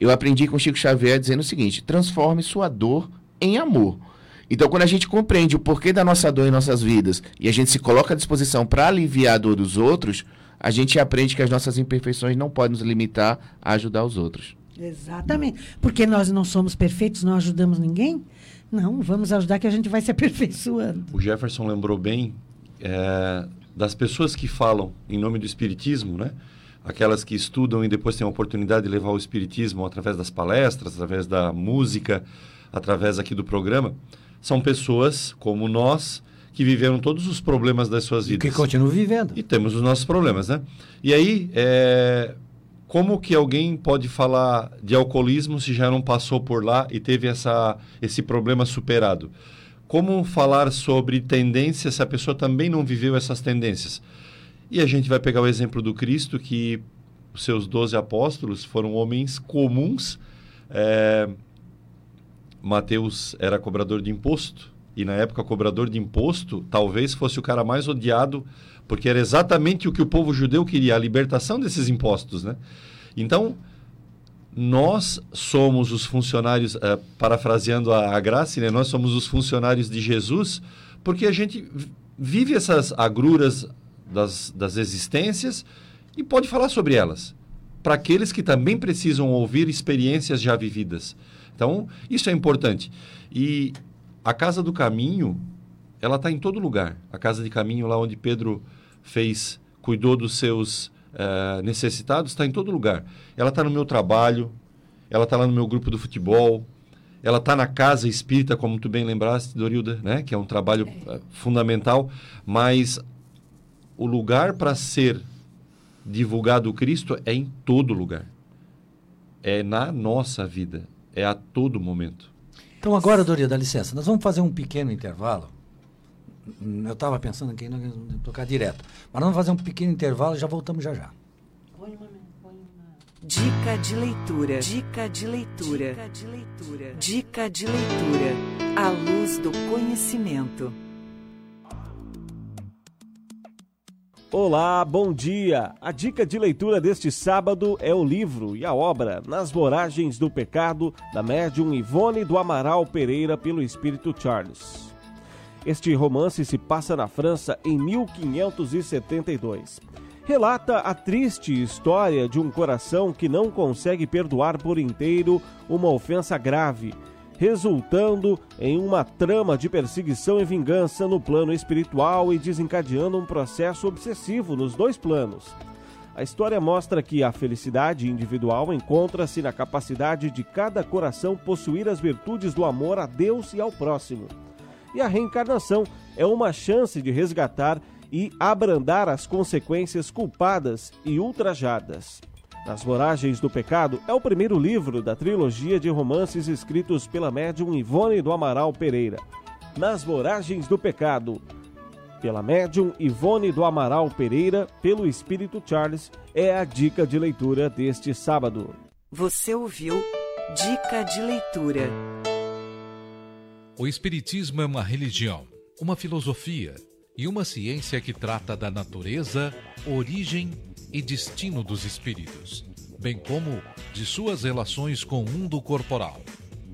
eu aprendi com o Chico Xavier dizendo o seguinte: transforme sua dor em amor. Então, quando a gente compreende o porquê da nossa dor em nossas vidas e a gente se coloca à disposição para aliviar a dor dos outros, a gente aprende que as nossas imperfeições não podem nos limitar a ajudar os outros. Exatamente. Porque nós não somos perfeitos, não ajudamos ninguém? Não, vamos ajudar que a gente vai se aperfeiçoando. O Jefferson lembrou bem é, das pessoas que falam em nome do Espiritismo, né? Aquelas que estudam e depois têm a oportunidade de levar o Espiritismo através das palestras, através da música, através aqui do programa. São pessoas como nós que viveram todos os problemas das suas E vidas. que continua vivendo. E temos os nossos problemas, né? E aí, é, como que alguém pode falar de alcoolismo se já não passou por lá e teve essa, esse problema superado? Como falar sobre tendências se a pessoa também não viveu essas tendências? E a gente vai pegar o exemplo do Cristo, que os seus doze apóstolos foram homens comuns. É, Mateus era cobrador de imposto, e na época cobrador de imposto talvez fosse o cara mais odiado, porque era exatamente o que o povo judeu queria, a libertação desses impostos, né? Então, nós somos os funcionários, eh, parafraseando a, a Graça, né? nós somos os funcionários de Jesus, porque a gente vi- vive essas agruras das, das existências e pode falar sobre elas, para aqueles que também precisam ouvir experiências já vividas. Então, isso é importante. E a Casa do Caminho, ela está em todo lugar. A Casa de Caminho, lá onde Pedro fez, cuidou dos seus eh, necessitados, está em todo lugar. Ela está no meu trabalho, ela está lá no meu grupo do futebol, ela está na Casa Espírita, como tu bem lembraste, Dorilda, né? que é um trabalho eh, fundamental, mas o lugar para ser divulgado o Cristo é em todo lugar. é na nossa vida, é a todo momento. Então agora, Doria, dá licença, nós vamos fazer um pequeno intervalo. Eu estava pensando aqui em tocar direto. Mas nós vamos fazer um pequeno intervalo e já voltamos já já. Dica de leitura. Dica de leitura. Dica de leitura. Dica de leitura. A luz do conhecimento. Olá, bom dia! A dica de leitura deste sábado é o livro e a obra Nas Voragens do Pecado, da médium Ivone do Amaral Pereira, pelo Espírito Charles. Este romance se passa na França em 1572. Relata a triste história de um coração que não consegue perdoar por inteiro uma ofensa grave resultando em uma trama de perseguição e vingança no plano espiritual e desencadeando um processo obsessivo nos dois planos. A história mostra que a felicidade individual encontra-se na capacidade de cada coração possuir as virtudes do amor a Deus e ao próximo. E a reencarnação é uma chance de resgatar e abrandar as consequências culpadas e ultrajadas. Nas Voragens do Pecado é o primeiro livro da trilogia de romances escritos pela médium Ivone do Amaral Pereira. Nas Voragens do Pecado, pela médium Ivone do Amaral Pereira, pelo Espírito Charles, é a dica de leitura deste sábado. Você ouviu Dica de Leitura. O Espiritismo é uma religião, uma filosofia e uma ciência que trata da natureza, origem e destino dos espíritos, bem como de suas relações com o mundo corporal.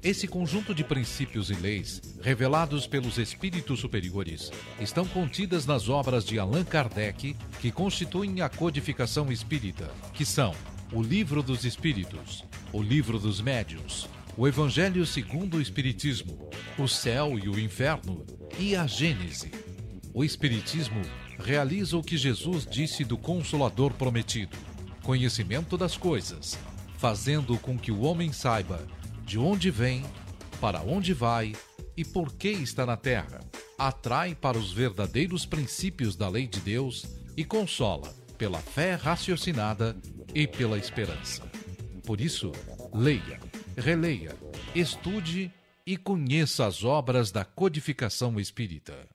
Esse conjunto de princípios e leis, revelados pelos espíritos superiores, estão contidas nas obras de Allan Kardec, que constituem a codificação espírita, que são o Livro dos Espíritos, o Livro dos Médiuns, o Evangelho segundo o Espiritismo, o Céu e o Inferno e a Gênese. O Espiritismo realiza o que Jesus disse do Consolador prometido: conhecimento das coisas, fazendo com que o homem saiba de onde vem, para onde vai e por que está na terra. Atrai para os verdadeiros princípios da lei de Deus e consola pela fé raciocinada e pela esperança. Por isso, leia, releia, estude e conheça as obras da codificação espírita.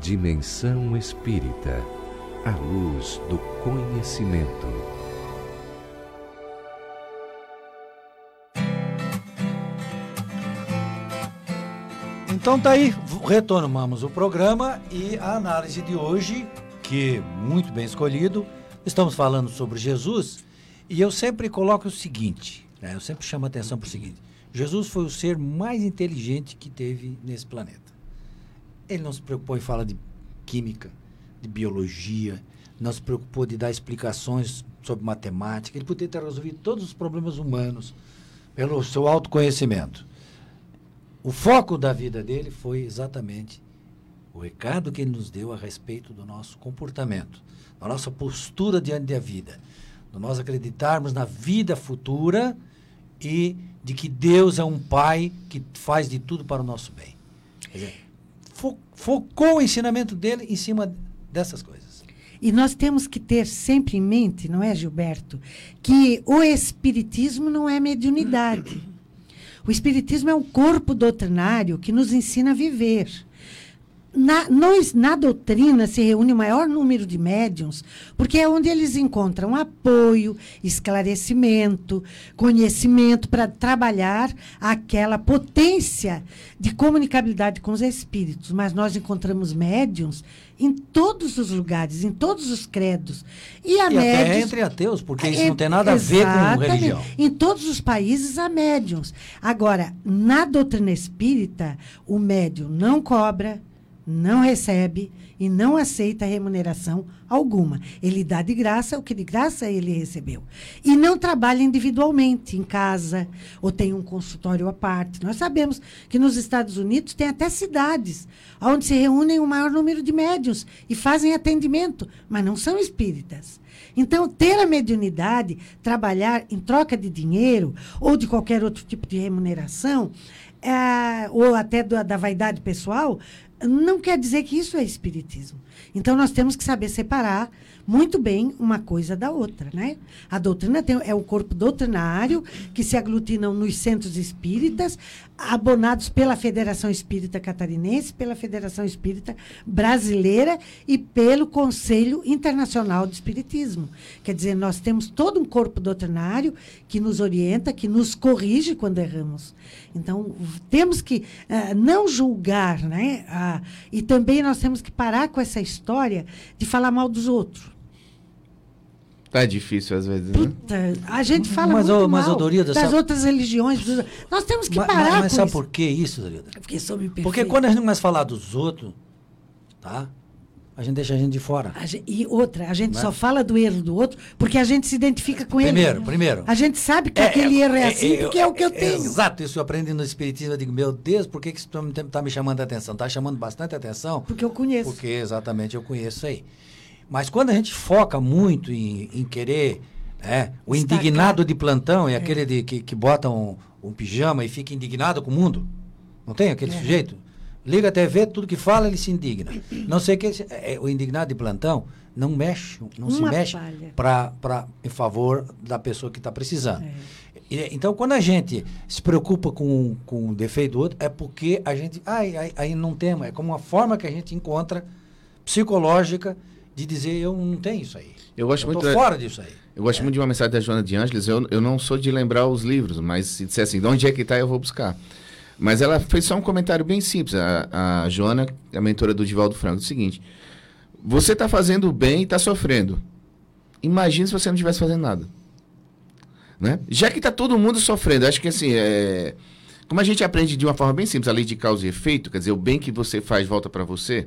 Dimensão Espírita A luz do conhecimento. Então tá aí, retomamos o programa e a análise de hoje, que muito bem escolhido, estamos falando sobre Jesus e eu sempre coloco o seguinte, né? eu sempre chamo a atenção para o seguinte, Jesus foi o ser mais inteligente que teve nesse planeta. Ele não se preocupou em falar de química, de biologia, não se preocupou de dar explicações sobre matemática. Ele podia ter resolvido todos os problemas humanos pelo seu autoconhecimento. O foco da vida dele foi exatamente o recado que ele nos deu a respeito do nosso comportamento, da nossa postura diante da vida, de nós acreditarmos na vida futura e de que Deus é um Pai que faz de tudo para o nosso bem. Quer dizer, fo focou o ensinamento dele em cima dessas coisas. E nós temos que ter sempre em mente, não é, Gilberto, que o espiritismo não é mediunidade. O espiritismo é um corpo doutrinário que nos ensina a viver. Na, na doutrina se reúne o maior número de médiums, porque é onde eles encontram apoio, esclarecimento, conhecimento para trabalhar aquela potência de comunicabilidade com os espíritos. Mas nós encontramos médiums em todos os lugares, em todos os credos. E, a e médios, até entre ateus, porque isso é, não tem nada a ver com religião. Em todos os países há médiums. Agora, na doutrina espírita, o médium não cobra não recebe e não aceita remuneração alguma. Ele dá de graça o que de graça ele recebeu. E não trabalha individualmente, em casa, ou tem um consultório à parte. Nós sabemos que nos Estados Unidos tem até cidades onde se reúnem o maior número de médios e fazem atendimento, mas não são espíritas. Então, ter a mediunidade, trabalhar em troca de dinheiro ou de qualquer outro tipo de remuneração, é, ou até da, da vaidade pessoal, não quer dizer que isso é espiritismo. Então nós temos que saber separar, muito bem uma coisa da outra, né? A doutrina tem, é o corpo doutrinário que se aglutinam nos centros espíritas, abonados pela Federação Espírita Catarinense, pela Federação Espírita Brasileira e pelo Conselho Internacional de Espiritismo. Quer dizer, nós temos todo um corpo doutrinário que nos orienta, que nos corrige quando erramos. Então, temos que uh, não julgar, né? Uh, e também nós temos que parar com essa história de falar mal dos outros. Tá difícil às vezes, né? Puta, a gente fala Mas, muito ô, mas, ô, mal Dorida, das sabe- outras religiões. dos- Nós temos que Mas, parar mas, mas com sabe isso. por que isso, Dorida? Porque sou imperfeito. Porque quando a gente começa a falar dos outros, tá? A gente deixa a gente de fora. A gen- E outra, a gente Né? só fala do erro do outro porque a gente se identifica com Primeiro, ele. primeiro. A gente sabe que aquele erro é assim porque é o que eu tenho. Exato, isso eu aprendi no Espiritismo. Eu digo, meu Deus, por que, que isso está me chamando a atenção? Está chamando bastante atenção? Porque eu conheço. Porque exatamente eu conheço isso aí. Mas quando a gente foca muito em, em querer, né, o indignado de plantão é aquele de, que, que bota um, um pijama e fica indignado com o mundo. Não tem aquele É. sujeito? Liga a TV, tudo que fala, ele se indigna. Não sei que é, o indignado de plantão não mexe, não se Uma mexe palha. pra, pra, em favor da pessoa que está precisando. É. E, Então, quando a gente se preocupa com, com o defeito do outro, é porque a gente. Ai, ai, aí não tem, é como uma forma que a gente encontra psicológica de dizer eu não tenho isso aí. Eu gosto eu muito da- fora disso aí. Eu gosto muito de uma mensagem da Joana de Ângeles. Eu, eu não sou de lembrar os livros, mas se disser assim, de onde é que está, eu vou buscar. Mas ela fez só um comentário bem simples. A, a Joana, a mentora do Divaldo Franco, é o seguinte: Você está fazendo o bem e está sofrendo. Imagina se você não estivesse fazendo nada. Né? Já que está todo mundo sofrendo, acho que assim, é... como a gente aprende de uma forma bem simples, a lei de causa e efeito, quer dizer, o bem que você faz volta para você.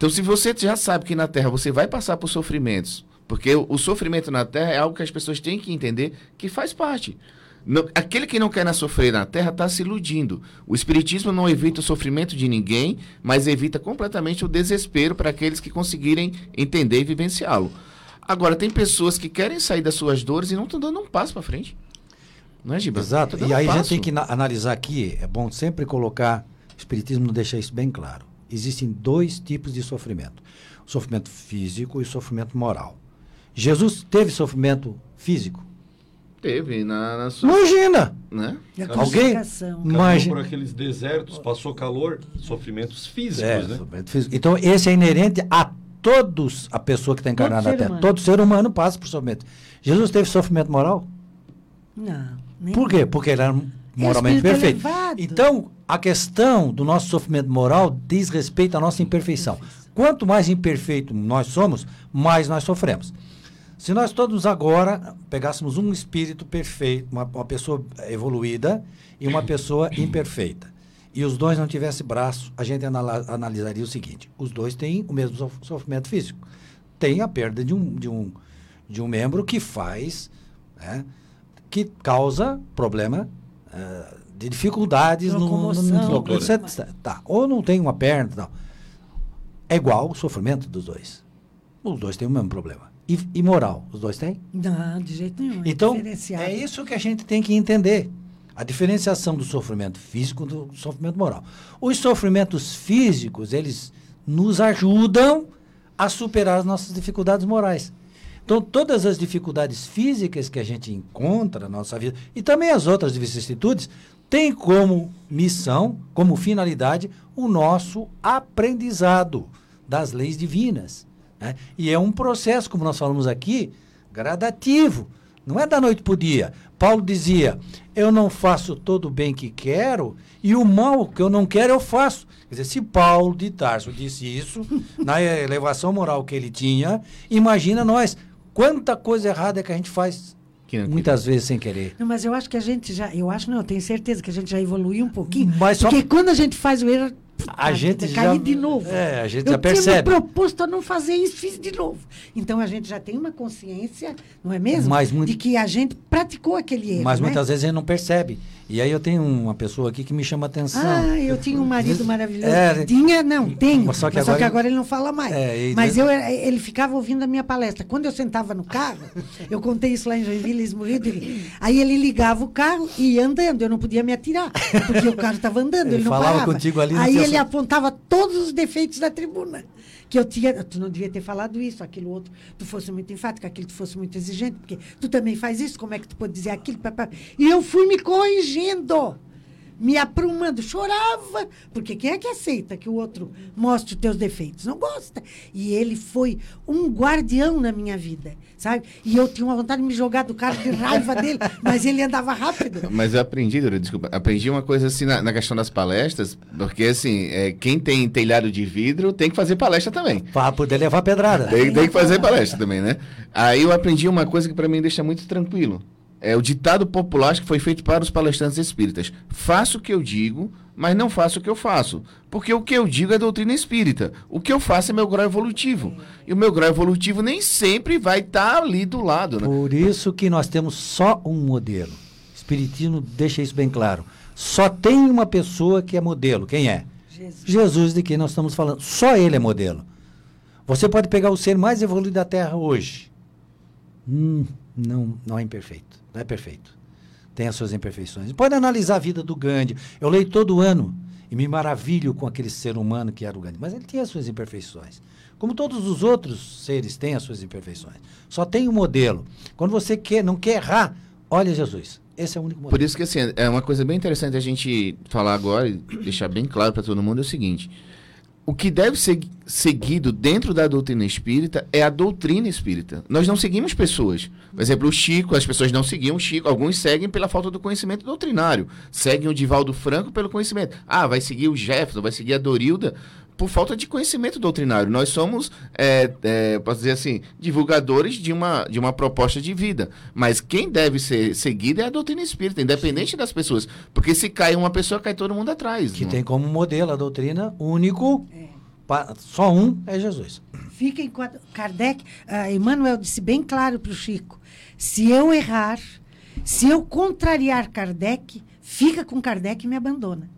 Então, se você já sabe que na Terra você vai passar por sofrimentos, porque o, o sofrimento na Terra é algo que as pessoas têm que entender que faz parte. Não- aquele que não quer na sofrer na Terra está se iludindo. O Espiritismo não evita o sofrimento de ninguém, mas evita completamente o desespero para aqueles que conseguirem entender e vivenciá-lo. Agora, tem pessoas que querem sair das suas dores e não estão dando um passo para frente. Não é, Giba? Exato. Tá E aí a gente tem que na- analisar aqui, é bom sempre colocar, o Espiritismo não deixa isso bem claro. Existem dois tipos de sofrimento: o sofrimento físico e o sofrimento moral. Jesus teve sofrimento físico? Teve na, na sua. Imagina! Né? Alguém? Imagina. por aqueles desertos, passou calor, sofrimentos físicos, É, né? sofrimento físico. Então, esse é inerente a todos, a pessoa que está encarnada na Terra. humano. Todo ser humano passa por sofrimento. Jesus teve sofrimento moral? Não. Nem Por quê? Porque ele era moralmente espírito perfeito. elevado. Então, a questão do nosso sofrimento moral diz respeito à nossa imperfeição. Quanto mais imperfeito nós somos, mais nós sofremos. Se nós todos agora pegássemos um espírito perfeito, uma, uma pessoa evoluída e uma pessoa imperfeita, e os dois não tivessem braço, a gente analisaria o seguinte: os dois têm o mesmo sof- sofrimento físico. Tem a perda de um, de um, de um membro que faz, né, que causa problema eh, de dificuldades no, no, no, você- tá, ou não tem uma perna, não. É igual o sofrimento dos dois. Os dois têm o mesmo problema. E, e moral, os dois têm? Não, de jeito nenhum. Então, diferenciado. é isso que a gente tem que entender. A diferenciação do sofrimento físico do sofrimento moral. Os sofrimentos físicos, eles nos ajudam a superar as nossas dificuldades morais. Então, todas as dificuldades físicas que a gente encontra na nossa vida, e também as outras vicissitudes, têm como missão, como finalidade, o nosso aprendizado das leis divinas. né? E é um processo, como nós falamos aqui, gradativo. Não é da noite para o dia. Paulo dizia: Eu não faço todo o bem que quero e o mal que eu não quero eu faço. Quer dizer, se Paulo de Tarso disse isso, na elevação moral que ele tinha, imagina nós. Quanta coisa errada é que a gente faz Que não muitas vezes sem querer. Não, mas eu acho que a gente já. Eu acho, não, eu tenho certeza que a gente já evoluiu um pouquinho. Mas só- Porque quando a gente faz o erro. A gente já- cair de novo. é, a gente eu já percebe. tinha me proposto a não fazer isso, fiz de novo. Então a gente já tem uma consciência, não é mesmo? Mas muito- De que a gente praticou aquele erro. Mas né? muitas vezes a gente não percebe. E aí eu tenho uma pessoa aqui que me chama atenção. Ah, eu tinha um marido maravilhoso. É, tinha, não, tenho. Mas só Só que que, agora- agora, ele não fala mais. É, Mas eu, ele ficava ouvindo a minha palestra. Quando eu sentava no carro, eu contei isso lá em Joinville, Esmurrido. Aí ele ligava o carro e ia andando. Eu não podia me atirar, porque o carro estava andando. Ele Ele, não falava parava. contigo ali, não Aí tinha ele ele apontava todos os defeitos da tribuna. Que eu tinha, tu não devia ter falado isso, aquilo outro, tu fosse muito enfático, aquilo tu fosse muito exigente, porque tu também faz isso, como é que tu pode dizer aquilo? E eu fui me corrigindo me aprumando, chorava, porque quem é que aceita que o outro mostre os teus defeitos? Não gosta. E ele foi um guardião na minha vida, sabe? E eu tinha uma vontade de me jogar do carro de raiva dele, mas ele andava rápido. Mas eu aprendi, Dora, desculpa, aprendi uma coisa assim na, na questão das palestras, porque assim, é, quem tem telhado de vidro tem que fazer palestra também. Para poder levar pedrada. Tem, tem que fazer palestra também, né? Aí eu aprendi uma coisa que para mim deixa muito tranquilo. É o ditado popular que foi feito para os palestrantes espíritas. Faço o que eu digo, mas não faço o que eu faço. Porque o que eu digo é doutrina espírita. O que eu faço é meu grau evolutivo. E o meu grau evolutivo nem sempre vai estar tá ali do lado. Né? Por isso que nós temos só um modelo. Espiritismo deixa isso bem claro. Só tem uma pessoa que é modelo. Quem é? Jesus. Jesus de quem nós estamos falando. Só ele é modelo. Você pode pegar o ser mais evoluído da Terra hoje. Hum, não, não é imperfeito. Não é perfeito. Tem as suas imperfeições. Pode analisar a vida do Gandhi. Eu leio todo ano e me maravilho com aquele ser humano que era o Gandhi. Mas ele tinha as suas imperfeições. Como todos os outros seres têm as suas imperfeições. Só tem um modelo. Quando você quer, não quer errar, olha Jesus. Esse é o único modelo. Por isso que assim, é uma coisa bem interessante a gente falar agora e deixar bem claro para todo mundo é o seguinte o que deve ser seguido dentro da doutrina espírita é a doutrina espírita. Nós não seguimos pessoas. Por exemplo, o Chico, as pessoas não seguiam o Chico. Alguns seguem pela falta do conhecimento doutrinário. Seguem o Divaldo Franco pelo conhecimento. Ah, vai seguir o Jefferson, vai seguir a Dorilda por falta de conhecimento doutrinário. Nós somos, é, é, posso dizer assim, divulgadores de uma, de uma proposta de vida. Mas quem deve ser seguido é a doutrina espírita, independente das pessoas. Porque se cai uma pessoa, cai todo mundo atrás. Que não? tem como modelo a doutrina único. É só um é Jesus. Fica enquanto Kardec, uh, Emmanuel disse bem claro para o Chico: se eu errar, se eu contrariar Kardec, fica com Kardec e me abandona.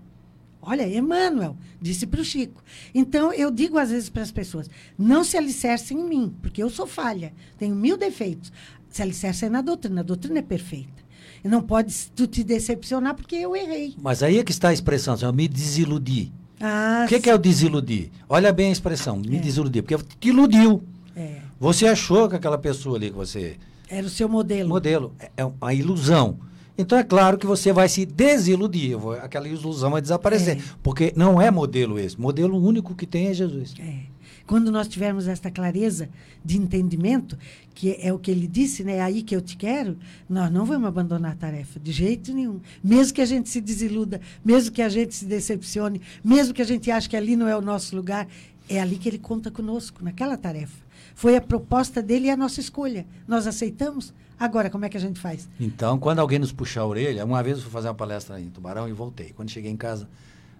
Olha, Emmanuel disse para o Chico. Então, eu digo às vezes para as pessoas: não se alicercem em mim, porque eu sou falha, tenho mil defeitos. Se alicercem na doutrina, a doutrina é perfeita. E não pode tu te decepcionar porque eu errei. Mas aí é que está a expressão, eu me desiludi. Ah, o que, que, é o desiludir? Olha bem a expressão, me é. desiludir, porque te iludiu. É. Você achou que aquela pessoa ali que você. Era o seu modelo. Modelo. É, é uma ilusão. Então é claro que você vai se desiludir, aquela ilusão vai desaparecer. É. Porque não é modelo esse. Modelo único que tem é Jesus. É. Quando nós tivermos esta clareza de entendimento, que é o que ele disse, né? É aí que eu te quero, nós não vamos abandonar a tarefa, de jeito nenhum. Mesmo que a gente se desiluda, mesmo que a gente se decepcione, mesmo que a gente ache que ali não é o nosso lugar, é ali que ele conta conosco, naquela tarefa. Foi a proposta dele e a nossa escolha. Nós aceitamos. Agora, como é que a gente faz? Então, quando alguém nos puxar a orelha, uma vez eu fui fazer uma palestra em Tubarão e voltei. Quando cheguei em casa,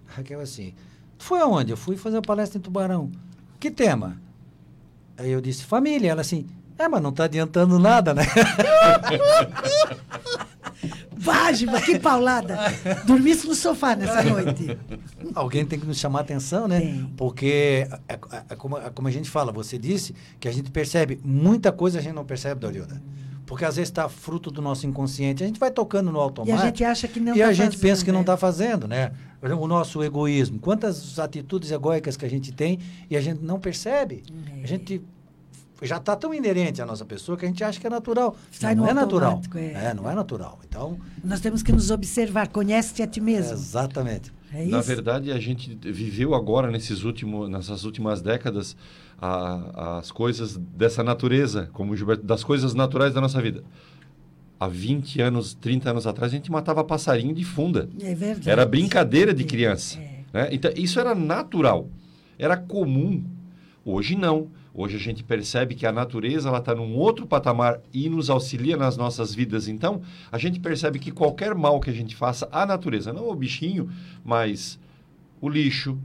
Raquel assim, foi aonde? Eu fui fazer uma palestra em Tubarão. Que tema? Aí eu disse, família. Ela assim, é, mas não está adiantando nada, né? Vágiva, que paulada. Dormisse no sofá nessa noite. Alguém tem que nos chamar a atenção, né? Tem. Porque, é, é, é como, é como, a gente fala, você disse que a gente percebe muita coisa a gente não percebe, Dorilda. Porque às vezes está fruto do nosso inconsciente. A gente vai tocando no automático. E a gente acha que não E tá a gente fazendo, pensa que não está fazendo, né? o nosso egoísmo, quantas atitudes egóicas que a gente tem e a gente não percebe. É. A gente já está tão inerente à nossa pessoa que a gente acha que é natural. Sai não, não é natural. É. é. não é natural. Então nós temos que nos observar. Conhece-te a ti mesmo. É, exatamente. É Na verdade, a gente viveu agora nesses últimos, nessas últimas décadas a, as coisas dessa natureza, como Gilberto, das coisas naturais da nossa vida há 20 anos, 30 anos atrás, a gente matava passarinho de funda. É verdade. Era brincadeira de criança. É. Né? Então, isso era natural, era comum. Hoje não. Hoje a gente percebe que a natureza ela está num outro patamar e nos auxilia nas nossas vidas. Então, a gente percebe que qualquer mal que a gente faça à natureza, não o bichinho, mas o lixo,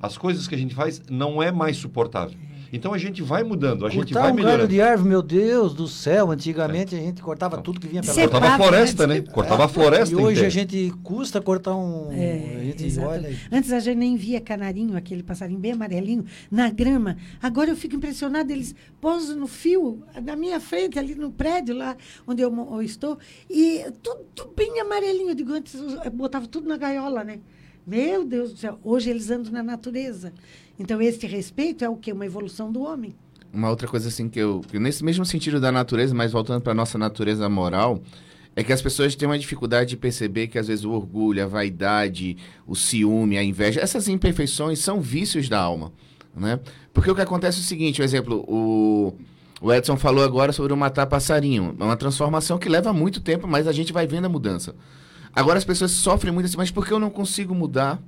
as coisas que a gente faz, não é mais suportável. Então a gente vai mudando, a gente Cortar vai um melhorando. galho de árvore, meu Deus do céu, antigamente é. a gente cortava tudo que vinha pela Cortava a floresta, né? Cortava a floresta E hoje inteira. a gente custa cortar um... É, a gente olha... Antes a gente nem via canarinho, aquele passarinho bem amarelinho, na grama. Agora eu fico impressionada, eles pousam no fio, na minha frente, ali no prédio, lá onde eu, eu estou, e tudo, tudo bem amarelinho. Eu digo, antes eu botava tudo na gaiola, né? Meu Deus do céu, hoje eles andam na natureza. Então, este respeito é o quê? Uma evolução do homem. Uma outra coisa assim que eu, que nesse mesmo sentido da natureza, mas voltando para nossa natureza moral, é que as pessoas têm uma dificuldade de perceber que às vezes o orgulho, a vaidade, o ciúme, a inveja, essas imperfeições são vícios da alma, né? Porque o que acontece é o seguinte, um exemplo, o, o Edson falou agora sobre o matar passarinho, é uma transformação que leva muito tempo, mas a gente vai vendo a mudança. Agora as pessoas sofrem muito assim, mas por que eu não consigo mudar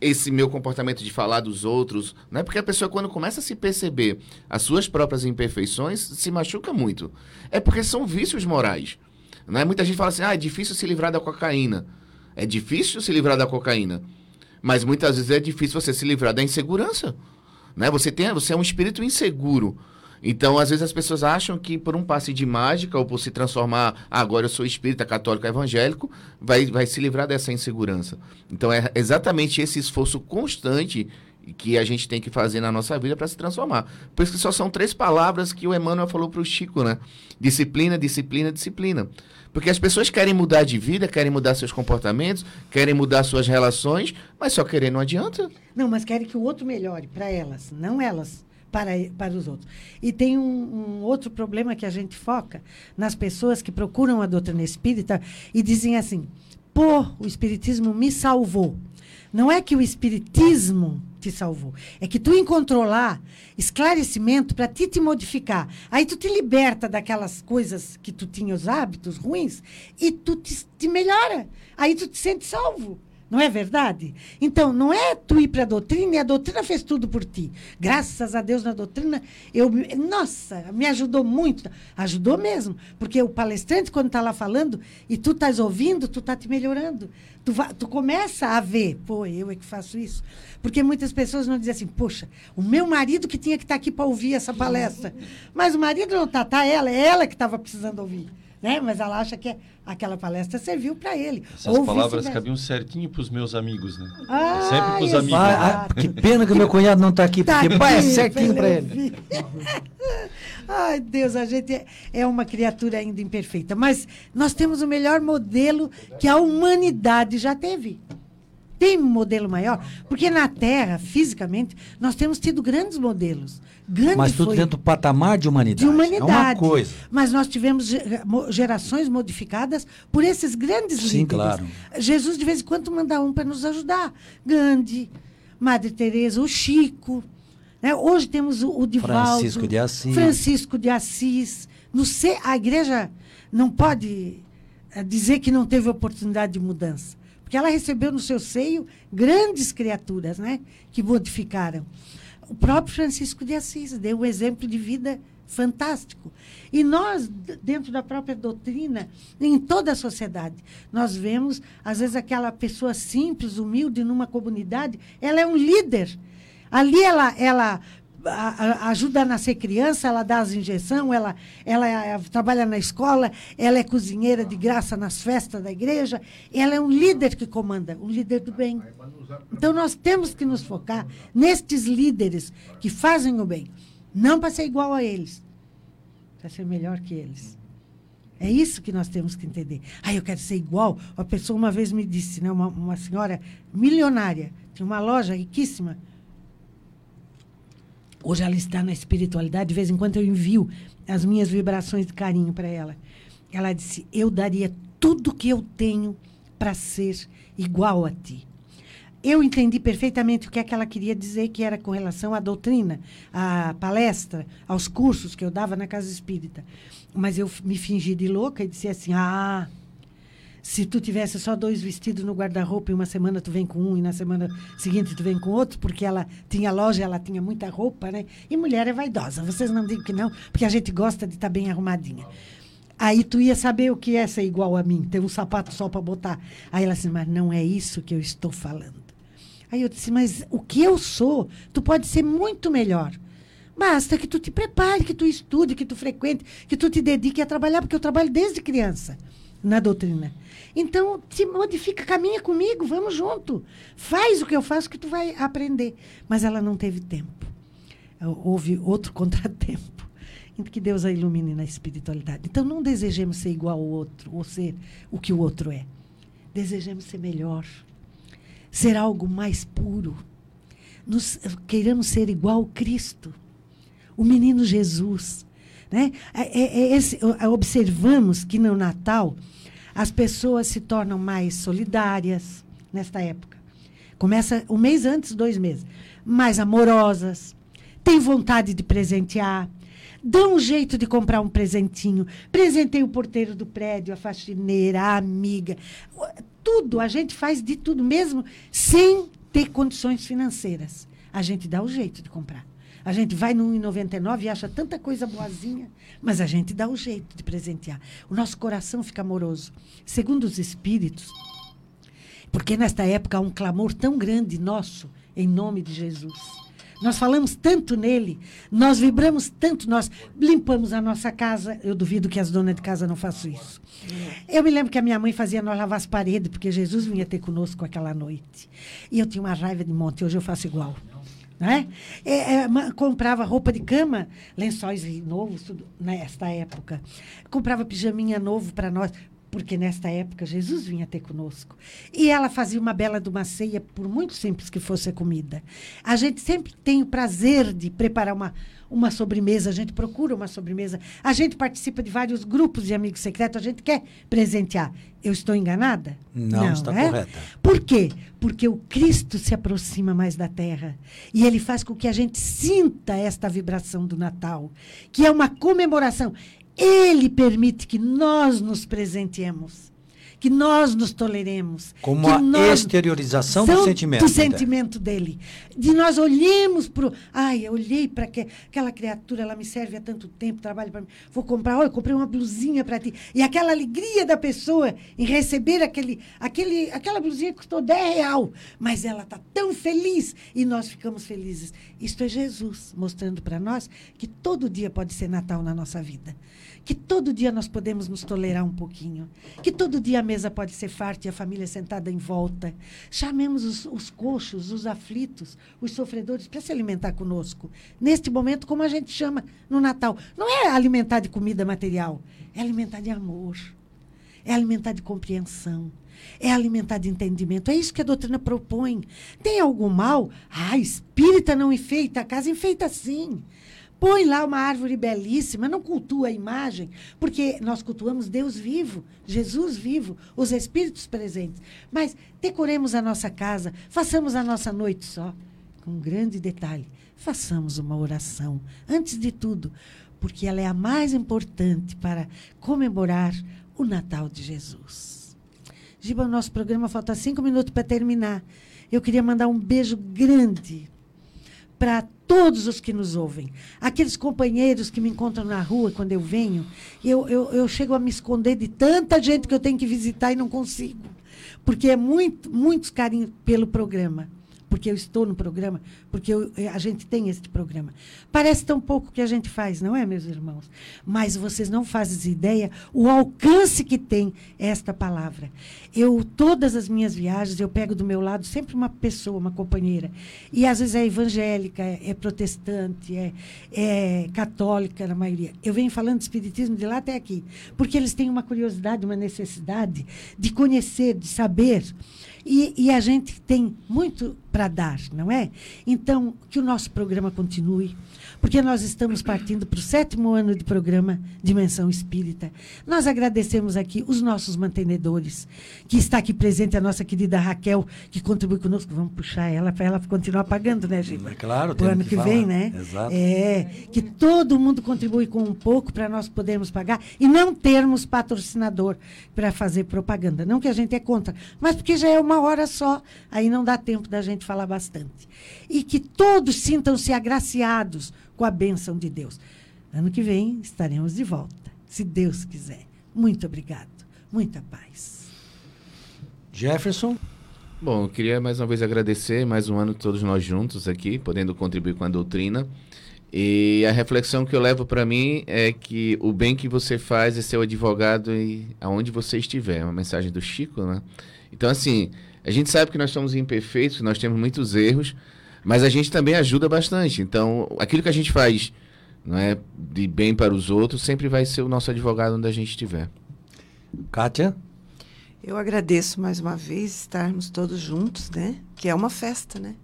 esse meu comportamento de falar dos outros, né? Porque a pessoa quando começa a se perceber as suas próprias imperfeições, se machuca muito. É porque são vícios morais. Né? Muita gente fala assim: ah, é difícil se livrar da cocaína. É difícil se livrar da cocaína. Mas muitas vezes é difícil você se livrar da insegurança. Né? Você, tem, você é um espírito inseguro. Então, às vezes as pessoas acham que por um passe de mágica ou por se transformar, ah, agora eu sou espírita, católico, evangélico, vai, vai se livrar dessa insegurança. Então, é exatamente esse esforço constante que a gente tem que fazer na nossa vida para se transformar. Por isso que só são três palavras que o Emmanuel falou para o Chico, né? Disciplina, disciplina, disciplina. Porque as pessoas querem mudar de vida, querem mudar seus comportamentos, querem mudar suas relações, mas só querer não adianta. Não, mas querem que o outro melhore para elas, não elas para, para os outros. E tem um, um, outro problema que a gente foca nas pessoas que procuram a doutrina espírita e dizem assim: pô, o espiritismo me salvou. Não é que o espiritismo te salvou. É que tu encontrou lá esclarecimento para ti te modificar. Aí tu te liberta daquelas coisas que tu tinha, os hábitos ruins, e tu te, te melhora. Aí tu te sente salvo. Não é verdade? Então, não é tu ir para a doutrina e a doutrina fez tudo por ti. Graças a Deus na doutrina, eu, nossa, me ajudou muito. Ajudou mesmo. Porque o palestrante, quando está lá falando, e tu estás ouvindo, tu está te melhorando. Tu, tu começa a ver, pô, eu é que faço isso. Porque muitas pessoas não dizem assim, poxa, o meu marido que tinha que estar tá aqui para ouvir essa palestra. Mas o marido não está, tá ela, é ela que estava precisando ouvir né? Mas ela acha que aquela palestra serviu para ele. Essas palavras cabiam certinho para os meus amigos, né? Ah, Sempre para os amigos. Ah, que pena que o meu cunhado não está aqui, tá porque aqui, pai, é certinho para ele. Ai, Deus, a gente é, é uma criatura ainda imperfeita, mas nós temos o melhor modelo que a humanidade já teve. Tem um modelo maior? Porque na Terra, fisicamente, nós temos tido grandes modelos. Mas tudo foi, dentro do patamar de humanidade. De humanidade. É uma coisa. Mas nós tivemos gerações modificadas por esses grandes Sim, líderes. claro. Jesus, de vez em quando, manda um para nos ajudar. Gandhi, Madre Teresa, o Chico. Né? Hoje temos o, o Divaldo. Francisco de Assis. Francisco de Assis. No, a igreja não pode eh, dizer que não teve oportunidade de mudança. Porque ela recebeu no seu seio grandes criaturas né, que modificaram. O próprio Francisco de Assis deu um exemplo de vida fantástico. E nós, dentro da própria doutrina, em toda a sociedade, nós vemos, às vezes, aquela pessoa simples, humilde, numa comunidade, ela é um líder. Ali ela, ela ajuda a nascer criança, ela dá as injeções, ela, ela é, trabalha na escola, ela é cozinheira de graça nas festas da igreja, ela é um líder que comanda, um líder do bem. Então nós temos que nos focar nestes líderes que fazem o bem, não para ser igual a eles, para ser melhor que eles. É isso que nós temos que entender. Ah, eu quero ser igual. Uma pessoa uma vez me disse, né, uma, uma senhora milionária, tinha uma loja riquíssima, Hoje ela está na espiritualidade, de vez em quando eu envio as minhas vibrações de carinho para ela. Ela disse: Eu daria tudo que eu tenho para ser igual a ti. Eu entendi perfeitamente o que é que ela queria dizer, que era com relação à doutrina, à palestra, aos cursos que eu dava na casa espírita. Mas eu me fingi de louca e disse assim: Ah, se tu tivesse só dois vestidos no guarda-roupa e uma semana tu vem com um e na semana seguinte tu vem com outro, porque ela tinha loja, ela tinha muita roupa, né? E mulher é vaidosa. Vocês não digam que não, porque a gente gosta de estar tá bem arrumadinha. Aí tu ia saber o que é ser igual a mim, ter um sapato só para botar. Aí ela disse, mas não é isso que eu estou falando. Aí eu disse, mas o que eu sou, tu pode ser muito melhor. Basta que tu te prepare, que tu estude, que tu frequente, que tu te dedique a trabalhar, porque eu trabalho desde criança na doutrina. Então, se modifica, caminha comigo, vamos junto. Faz o que eu faço que tu vai aprender. Mas ela não teve tempo. Houve outro contratempo. Que Deus a ilumine na espiritualidade. Então, não desejemos ser igual ao outro, ou ser o que o outro é. Desejemos ser melhor. ser algo mais puro. Nos, queiramos ser igual ao Cristo, o menino Jesus. Né? É, é, é esse, observamos que no Natal as pessoas se tornam mais solidárias nesta época. Começa um mês antes, dois meses. Mais amorosas, têm vontade de presentear, dão um jeito de comprar um presentinho. Presentei o porteiro do prédio, a faxineira, a amiga. Tudo, a gente faz de tudo, mesmo sem ter condições financeiras. A gente dá o jeito de comprar. A gente vai no 1,99 e acha tanta coisa boazinha, mas a gente dá o jeito de presentear. O nosso coração fica amoroso. Segundo os espíritos, porque nesta época há um clamor tão grande nosso em nome de Jesus. Nós falamos tanto nele, nós vibramos tanto, nós limpamos a nossa casa. Eu duvido que as donas de casa não façam isso. Eu me lembro que a minha mãe fazia nós lavar as paredes, porque Jesus vinha ter conosco aquela noite. E eu tinha uma raiva de monte, hoje eu faço igual. Né? É, é, comprava roupa de cama, lençóis novos, tudo, nesta época. Comprava pijaminha novo para nós, porque nesta época Jesus vinha ter conosco. E ela fazia uma bela de uma ceia, por muito simples que fosse a comida. A gente sempre tem o prazer de preparar uma, uma sobremesa, a gente procura uma sobremesa, a gente participa de vários grupos de amigos secretos, a gente quer presentear. Eu estou enganada? Não, Não está é? correta. Por quê? Porque o Cristo se aproxima mais da terra e ele faz com que a gente sinta esta vibração do Natal, que é uma comemoração. Ele permite que nós nos presenteemos que nós nos toleremos. Como a nós, exteriorização do sentimento. Do sentimento dele. De nós olhemos para Ai, eu olhei para que, aquela criatura, ela me serve há tanto tempo, trabalha para mim. Vou comprar, olha, eu comprei uma blusinha para ti. E aquela alegria da pessoa em receber aquele, aquele, aquela blusinha que custou 10 real. Mas ela está tão feliz e nós ficamos felizes. Isto é Jesus mostrando para nós que todo dia pode ser Natal na nossa vida que todo dia nós podemos nos tolerar um pouquinho, que todo dia a mesa pode ser farta e a família sentada em volta. Chamemos os, os coxos, os aflitos, os sofredores para se alimentar conosco. Neste momento, como a gente chama no Natal. Não é alimentar de comida material, é alimentar de amor, é alimentar de compreensão. É alimentar de entendimento. É isso que a doutrina propõe. Tem algum mal? Ah, espírita não enfeita a casa, enfeita sim. Põe lá uma árvore belíssima, não cultua a imagem, porque nós cultuamos Deus vivo, Jesus vivo, os espíritos presentes. Mas decoremos a nossa casa, façamos a nossa noite só. Com um grande detalhe, façamos uma oração, antes de tudo, porque ela é a mais importante para comemorar o Natal de Jesus. Giba, o nosso programa falta cinco minutos para terminar. Eu queria mandar um beijo grande para todos os que nos ouvem. Aqueles companheiros que me encontram na rua quando eu venho, eu, eu, eu chego a me esconder de tanta gente que eu tenho que visitar e não consigo. Porque é muito, muito carinho pelo programa porque eu estou no programa, porque eu, eh, a gente tem este programa. Parece tão pouco que a gente faz, não é, meus irmãos? Mas vocês não fazem ideia o alcance que tem esta palavra. Eu, todas as minhas viagens, eu pego do meu lado sempre uma pessoa, uma companheira. E às vezes é evangélica, é, é protestante, é, é católica, na maioria. Eu venho falando de espiritismo de lá até aqui, porque eles têm uma curiosidade, uma necessidade de conhecer, de saber. E, e a gente tem muito para dar, não é? Então, que o nosso programa continue, porque nós estamos partindo para o sétimo ano de programa Dimensão Espírita. Nós agradecemos aqui os nossos mantenedores, que está aqui presente a nossa querida Raquel, que contribui conosco. Vamos puxar ela para ela continuar pagando, né, Giba? É claro, o ano que, que vem, né? Exato. É, que todo mundo contribui com um pouco para nós podermos pagar e não termos patrocinador para fazer propaganda. Não que a gente é contra, mas porque já é uma hora só, aí não dá tempo da gente falar bastante. E que todos sintam-se agraciados com a bênção de Deus. Ano que vem estaremos de volta, se Deus quiser. Muito obrigado. Muita paz. Jefferson. Bom, eu queria mais uma vez agradecer mais um ano todos nós juntos aqui, podendo contribuir com a doutrina. E a reflexão que eu levo para mim é que o bem que você faz é ser o advogado e aonde você estiver. É uma mensagem do Chico, né? Então, assim, a gente sabe que nós somos imperfeitos, nós temos muitos erros, mas a gente também ajuda bastante. Então, aquilo que a gente faz não é, de bem para os outros sempre vai ser o nosso advogado onde a gente estiver. Kátia? Eu agradeço mais uma vez estarmos todos juntos, né? Que é uma festa, né?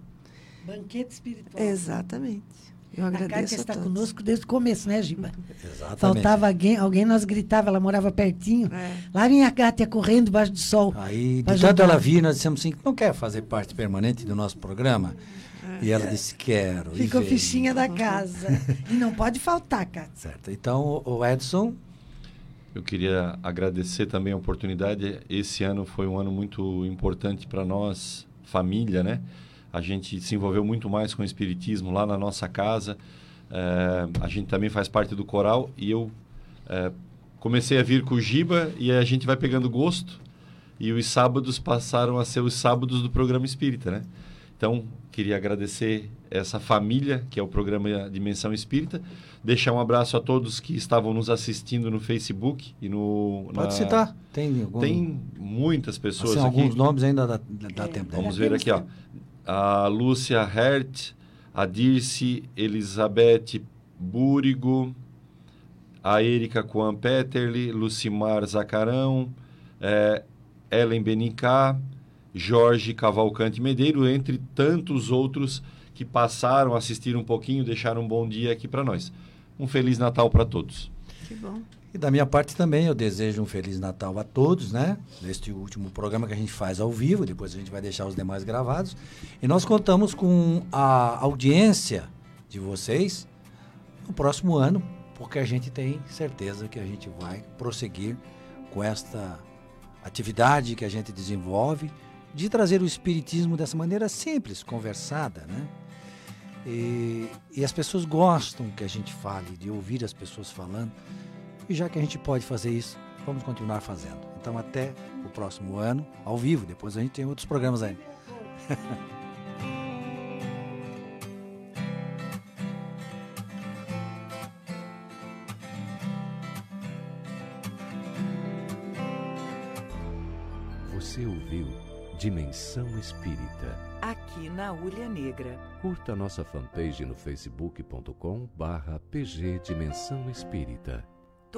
Banquete espiritual. Exatamente. Eu A agradeço Kátia a está todos. conosco desde o começo, né, Giba? Exatamente. Faltava alguém, alguém nós gritava, ela morava pertinho. É. Lá vinha a Kátia correndo debaixo do sol. Aí, de tanto ela vir, nós dissemos assim, não quer fazer parte permanente do nosso programa? E ela disse, quero. Ficou fichinha da casa. e não pode faltar, Kátia. Certo. Então, o Edson, Eu queria agradecer também a oportunidade. Esse ano foi um ano muito importante para nós, família, né? A gente se envolveu muito mais com o espiritismo lá na nossa casa. Eh, a gente também faz parte do coral e eu eh, comecei a vir com o Giba e a gente vai pegando gosto. E os sábados passaram a ser os sábados do programa Espírita, né? Então, queria agradecer essa família, que é o programa Dimensão Espírita. Deixar um abraço a todos que estavam nos assistindo no Facebook e no. pode na- citar. Tem, algum, Tem muitas pessoas assim, aqui. alguns nomes ainda dá, dá tempo. né? Vamos ver aqui, ó. A Lúcia Hert, a Dirce Elizabeth Búrigo, a Erika Coan Peterli, Lucimar Zacarão, eh, Ellen Benicá, Jorge Cavalcante Medeiro, entre tantos outros que passaram, assistiram um pouquinho, deixaram um bom dia aqui para nós. Um Feliz Natal para todos. Que bom. E da minha parte também, eu desejo um Feliz Natal a todos, né? Neste último programa que a gente faz ao vivo, depois a gente vai deixar os demais gravados. E nós contamos com a audiência de vocês no próximo ano, porque a gente tem certeza que a gente vai prosseguir com esta atividade que a gente desenvolve de trazer o espiritismo dessa maneira simples, conversada, né? E, e as pessoas gostam que a gente fale, de ouvir as pessoas falando. E já que a gente pode fazer isso, vamos continuar fazendo. Então, até o próximo ano, ao vivo. Depois a gente tem outros programas ainda. Você ouviu Dimensão Espírita. Aqui na Ulha Negra. Curta nossa fanpage no facebook.com barra pg Dimensão Espírita.